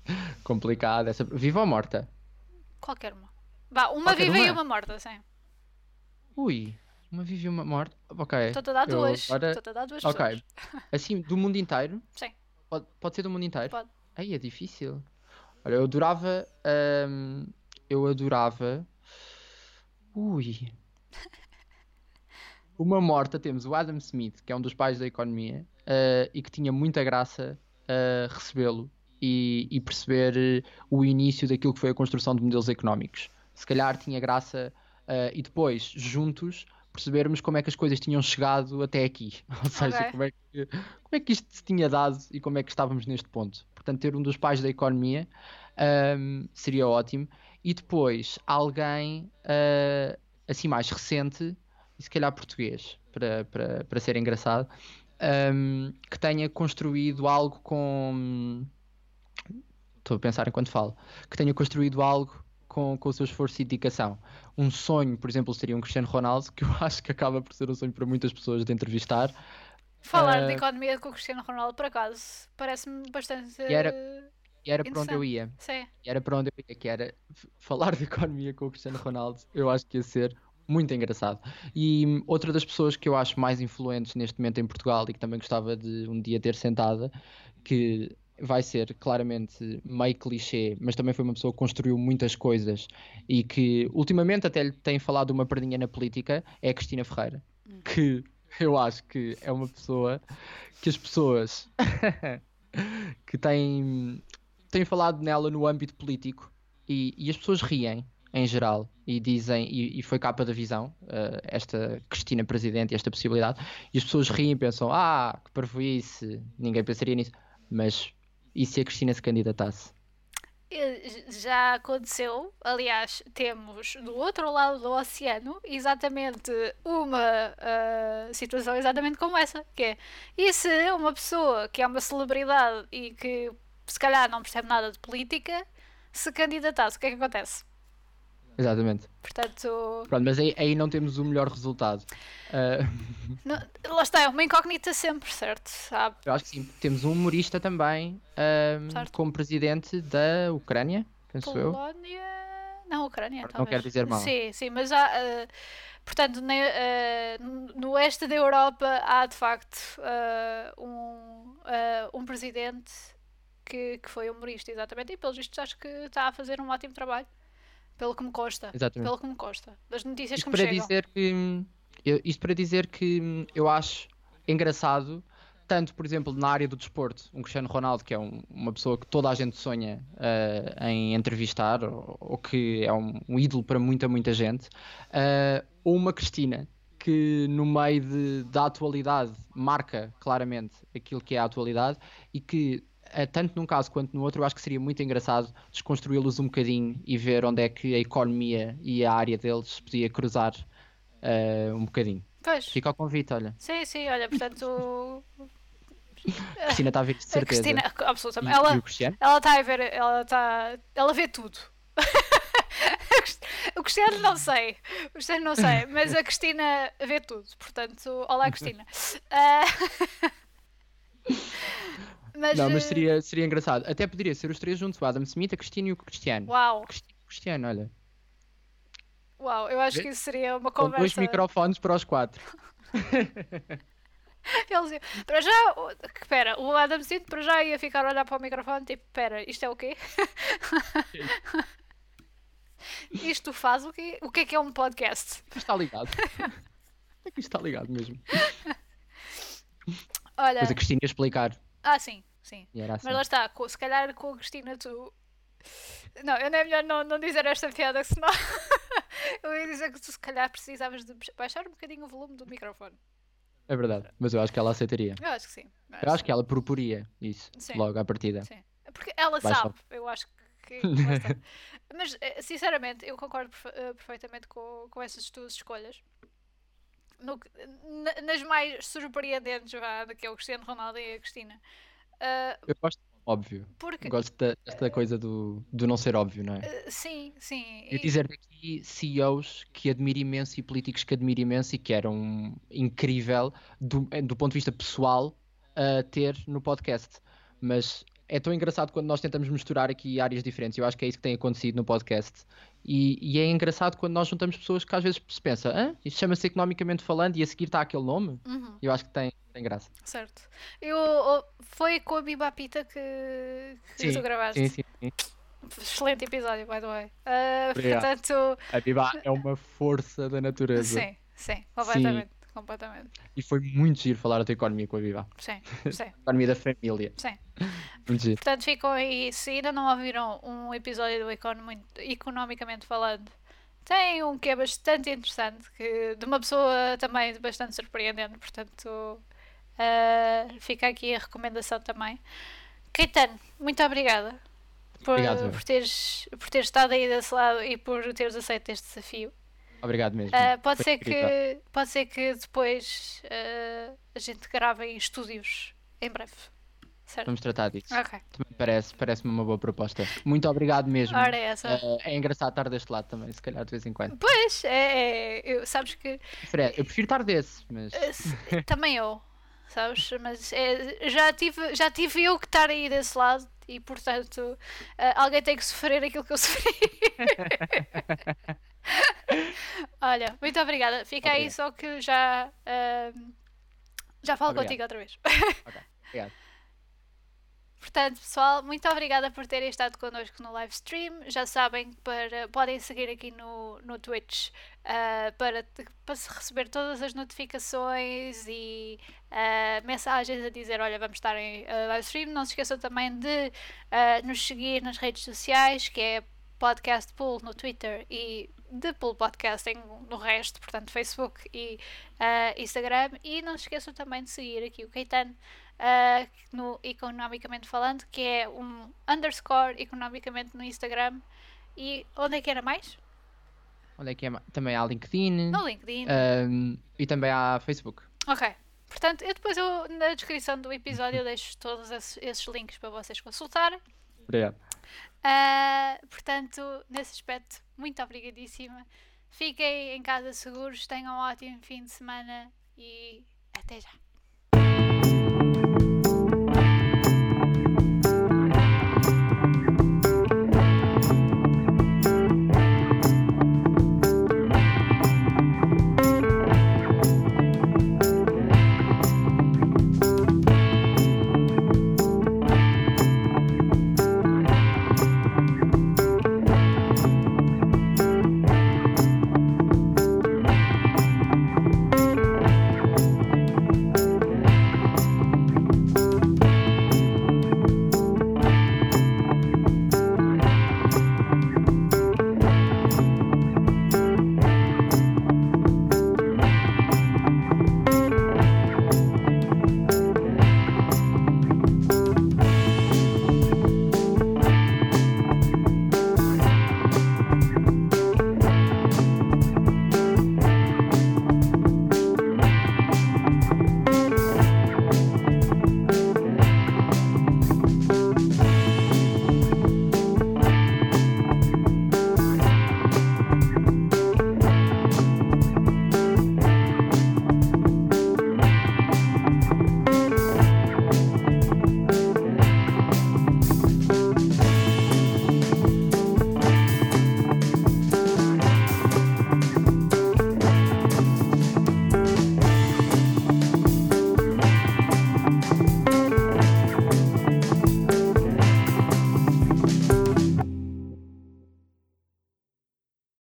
Complicada essa. Viva ou morta? Qualquer uma. Vá, uma Qualquer viva uma? e uma morta, sim. Ui, uma viva e uma morta. Ok. Estou a dar duas. Agora... Estou a dar duas Ok. Pessoas. Assim, do mundo inteiro? Sim. Pode, pode ser do mundo inteiro? Pode. Aí é difícil. Olha, eu adorava. Hum, eu adorava Ui. Uma morta temos o Adam Smith, que é um dos pais da economia, uh, e que tinha muita graça uh, recebê-lo e, e, perceber uh, o início daquilo que foi a construção de modelos económicos. Se calhar tinha graça e depois, juntos, percebermos como é que as coisas tinham chegado até aqui. Ou seja, okay. como, é que, como é que isto se tinha dado e como é que estávamos neste ponto. Portanto, ter um dos pais da economia um, seria ótimo e depois alguém uh, assim mais recente, e se calhar português, para, para, para ser engraçado, um, que tenha construído algo com. Estou a pensar enquanto falo. Que tenha construído algo com, com o seu esforço e dedicação. Um sonho, por exemplo, seria um Cristiano Ronaldo, que eu acho que acaba por ser um sonho para muitas pessoas de entrevistar. Falar uh, de economia com o Cristiano Ronaldo, por acaso, parece-me bastante. E era, e era para onde eu ia. Sim. E era para onde eu ia, que era falar de economia com o Cristiano Ronaldo. Eu acho que ia ser muito engraçado. E outra das pessoas que eu acho mais influentes neste momento em Portugal e que também gostava de um dia ter sentada, que vai ser claramente meio clichê, mas também foi uma pessoa que construiu muitas coisas e que ultimamente até lhe tem falado uma perdinha na política, é a Cristina Ferreira. Hum. Que eu acho que é uma pessoa que as pessoas que têm tem falado nela no âmbito político e, e, as pessoas riem em geral e dizem, e, e foi capa da visão, uh, esta Cristina Presidente e esta possibilidade, e as pessoas riem e pensam, ah, que parvoíce, ninguém pensaria nisso, mas e se a Cristina se candidatasse? Já aconteceu, aliás, temos do outro lado do oceano exatamente uma uh, situação exatamente como essa, que é e se uma pessoa que é uma celebridade e que se calhar não percebe nada de política, se candidatasse, o que é que acontece? Exatamente. Portanto. Pronto, mas aí, aí não temos o melhor resultado. Uh... Não, lá está, é uma incógnita sempre, certo? Sabe? Eu acho que sim. Temos um humorista também uh, como presidente da Ucrânia, penso Polónia... eu. Não, Ucrânia, Não quero dizer mal. Sim, sim, mas há. Uh, portanto, ne, uh, no oeste da Europa há de facto um, um presidente que, que foi humorista, exatamente, e pelos vistos acho que está a fazer um ótimo trabalho. Pelo que me consta. Exatamente. Pelo que me consta. Das notícias isto que me para chegam. Dizer que, eu, isto para dizer que eu acho engraçado, tanto, por exemplo, na área do desporto, um Cristiano Ronaldo, que é um, uma pessoa que toda a gente sonha uh, em entrevistar, ou, ou que é um, um, ídolo para muita, muita gente, uh, ou uma Cristina, que no meio de, da atualidade marca claramente aquilo que é a atualidade e que tanto num caso quanto no outro, eu acho que seria muito engraçado desconstruí-los um bocadinho e ver onde é que a economia e a área deles podia cruzar uh, um bocadinho. Pois. Fica ao convite, olha. Sim, sim, olha, portanto. A Cristina está a ver de certeza. Cristina, absolutamente. E, ela, e ela está a ver, ela está. Ela vê tudo. o Cristiano não sei, o Cristiano não sei, mas a Cristina vê tudo, portanto, olá Cristina. Uh... Mas, não, mas eh, seria, seria engraçado. Até poderia ser os três juntos, o Adam Smith, a Cristina e o Cristiano. Uau! Cristiano, Cristiano olha. Uau, eu acho que isso seria uma conversa. Com dois microfones para os quatro. Eles para já, espera, o Adam Smith para já ia ficar a olhar para o microfone tipo, espera, isto é o quê? isto faz o quê? O que é que é um podcast? Está ligado. É que isto está ligado mesmo. Olha. Mas a Cristina ia explicar. Ah, sim. Sim. Assim. Mas lá está, se calhar com a Cristina tu Não, eu não é melhor não, não dizer esta piada, senão eu ia dizer que tu se calhar precisavas de baixar um bocadinho o volume do microfone. É verdade, mas eu acho que ela aceitaria. Eu acho que sim. Acho eu acho que ela proporia isso sim. logo à partida. Sim. Porque ela sabe, eu acho que. mas, eh, sinceramente, eu concordo eh, perfeitamente com, com essas tuas escolhas. No, nas mais surpreendentes, vá, que é o Cristiano Ronaldo e a Cristina. Uh, eu gosto óbvio. Porque... Gosto desta coisa do, do não ser óbvio, não é? Uh, sim, sim. E dizer aqui CEOs que admiro imenso e políticos que admiro imenso e que eram incrível do, do ponto de vista pessoal a ter no podcast. Mas é tão engraçado quando nós tentamos misturar aqui áreas diferentes. Eu acho que é isso que tem acontecido no podcast. E, e é engraçado quando nós juntamos pessoas que às vezes se pensa, ah, isto chama-se economicamente falando e a seguir está aquele nome. Uhum. Eu acho que tem, tem graça. Certo. Eu, foi com a Bibapita que, que sim, tu gravaste. Sim, sim, sim. Excelente episódio, by the way. Uh, portanto... A Biba é uma força da natureza. Sim, sim, completamente. Sim completamente. E foi muito giro falar da economia com a Viva. Sim, sim. economia da família. Sim. Muito giro. Portanto, ficam aí. Se ainda não ouviram um episódio do Economy, Economicamente Falando, tem um que é bastante interessante, que, de uma pessoa também bastante surpreendente. Portanto, uh, fica aqui a recomendação também. Caetano, muito obrigada. Por, Obrigado, por, teres, por teres estado aí desse lado e por teres aceito este desafio. Obrigado mesmo. Uh, pode, ser que, pode ser que depois uh, a gente grave em estúdios em breve. Certo? Vamos tratar disso. Okay. Parece, parece-me uma boa proposta. Muito obrigado mesmo. Ora, é, essa. Uh, é engraçado estar deste lado também, se calhar de vez em quando. Pois, é, é eu, sabes que. Eu prefiro estar desse, mas. também eu, sabes? Mas é, já, tive, já tive eu que estar aí desse lado e portanto alguém tem que sofrer aquilo que eu sofri. Olha, muito obrigada. Fica okay. aí só que já, uh, já falo Obrigado. contigo outra vez. Ok, obrigado. Portanto, pessoal, muito obrigada por terem estado connosco no live stream. Já sabem, para, podem seguir aqui no, no Twitch uh, para, para receber todas as notificações e uh, mensagens a dizer: Olha, vamos estar em uh, live stream. Não se esqueçam também de nos seguir nas redes sociais, que é Podcast Pool no Twitter e de Pool Podcasting no resto, portanto Facebook e Instagram. E não se esqueçam também de seguir aqui o Caetano uh, no Economicamente Falando, que é um underscore economicamente no Instagram. E onde é que era mais? Onde é que é mais? Também há LinkedIn. No LinkedIn. Um, e também há Facebook. Ok. Portanto, eu depois eu, na descrição do episódio eu deixo todos esses, esses links para vocês consultarem. Obrigado. Uh, portanto, nesse aspecto, muito obrigadíssima. Fiquem em casa seguros, tenham um ótimo fim de semana e até já.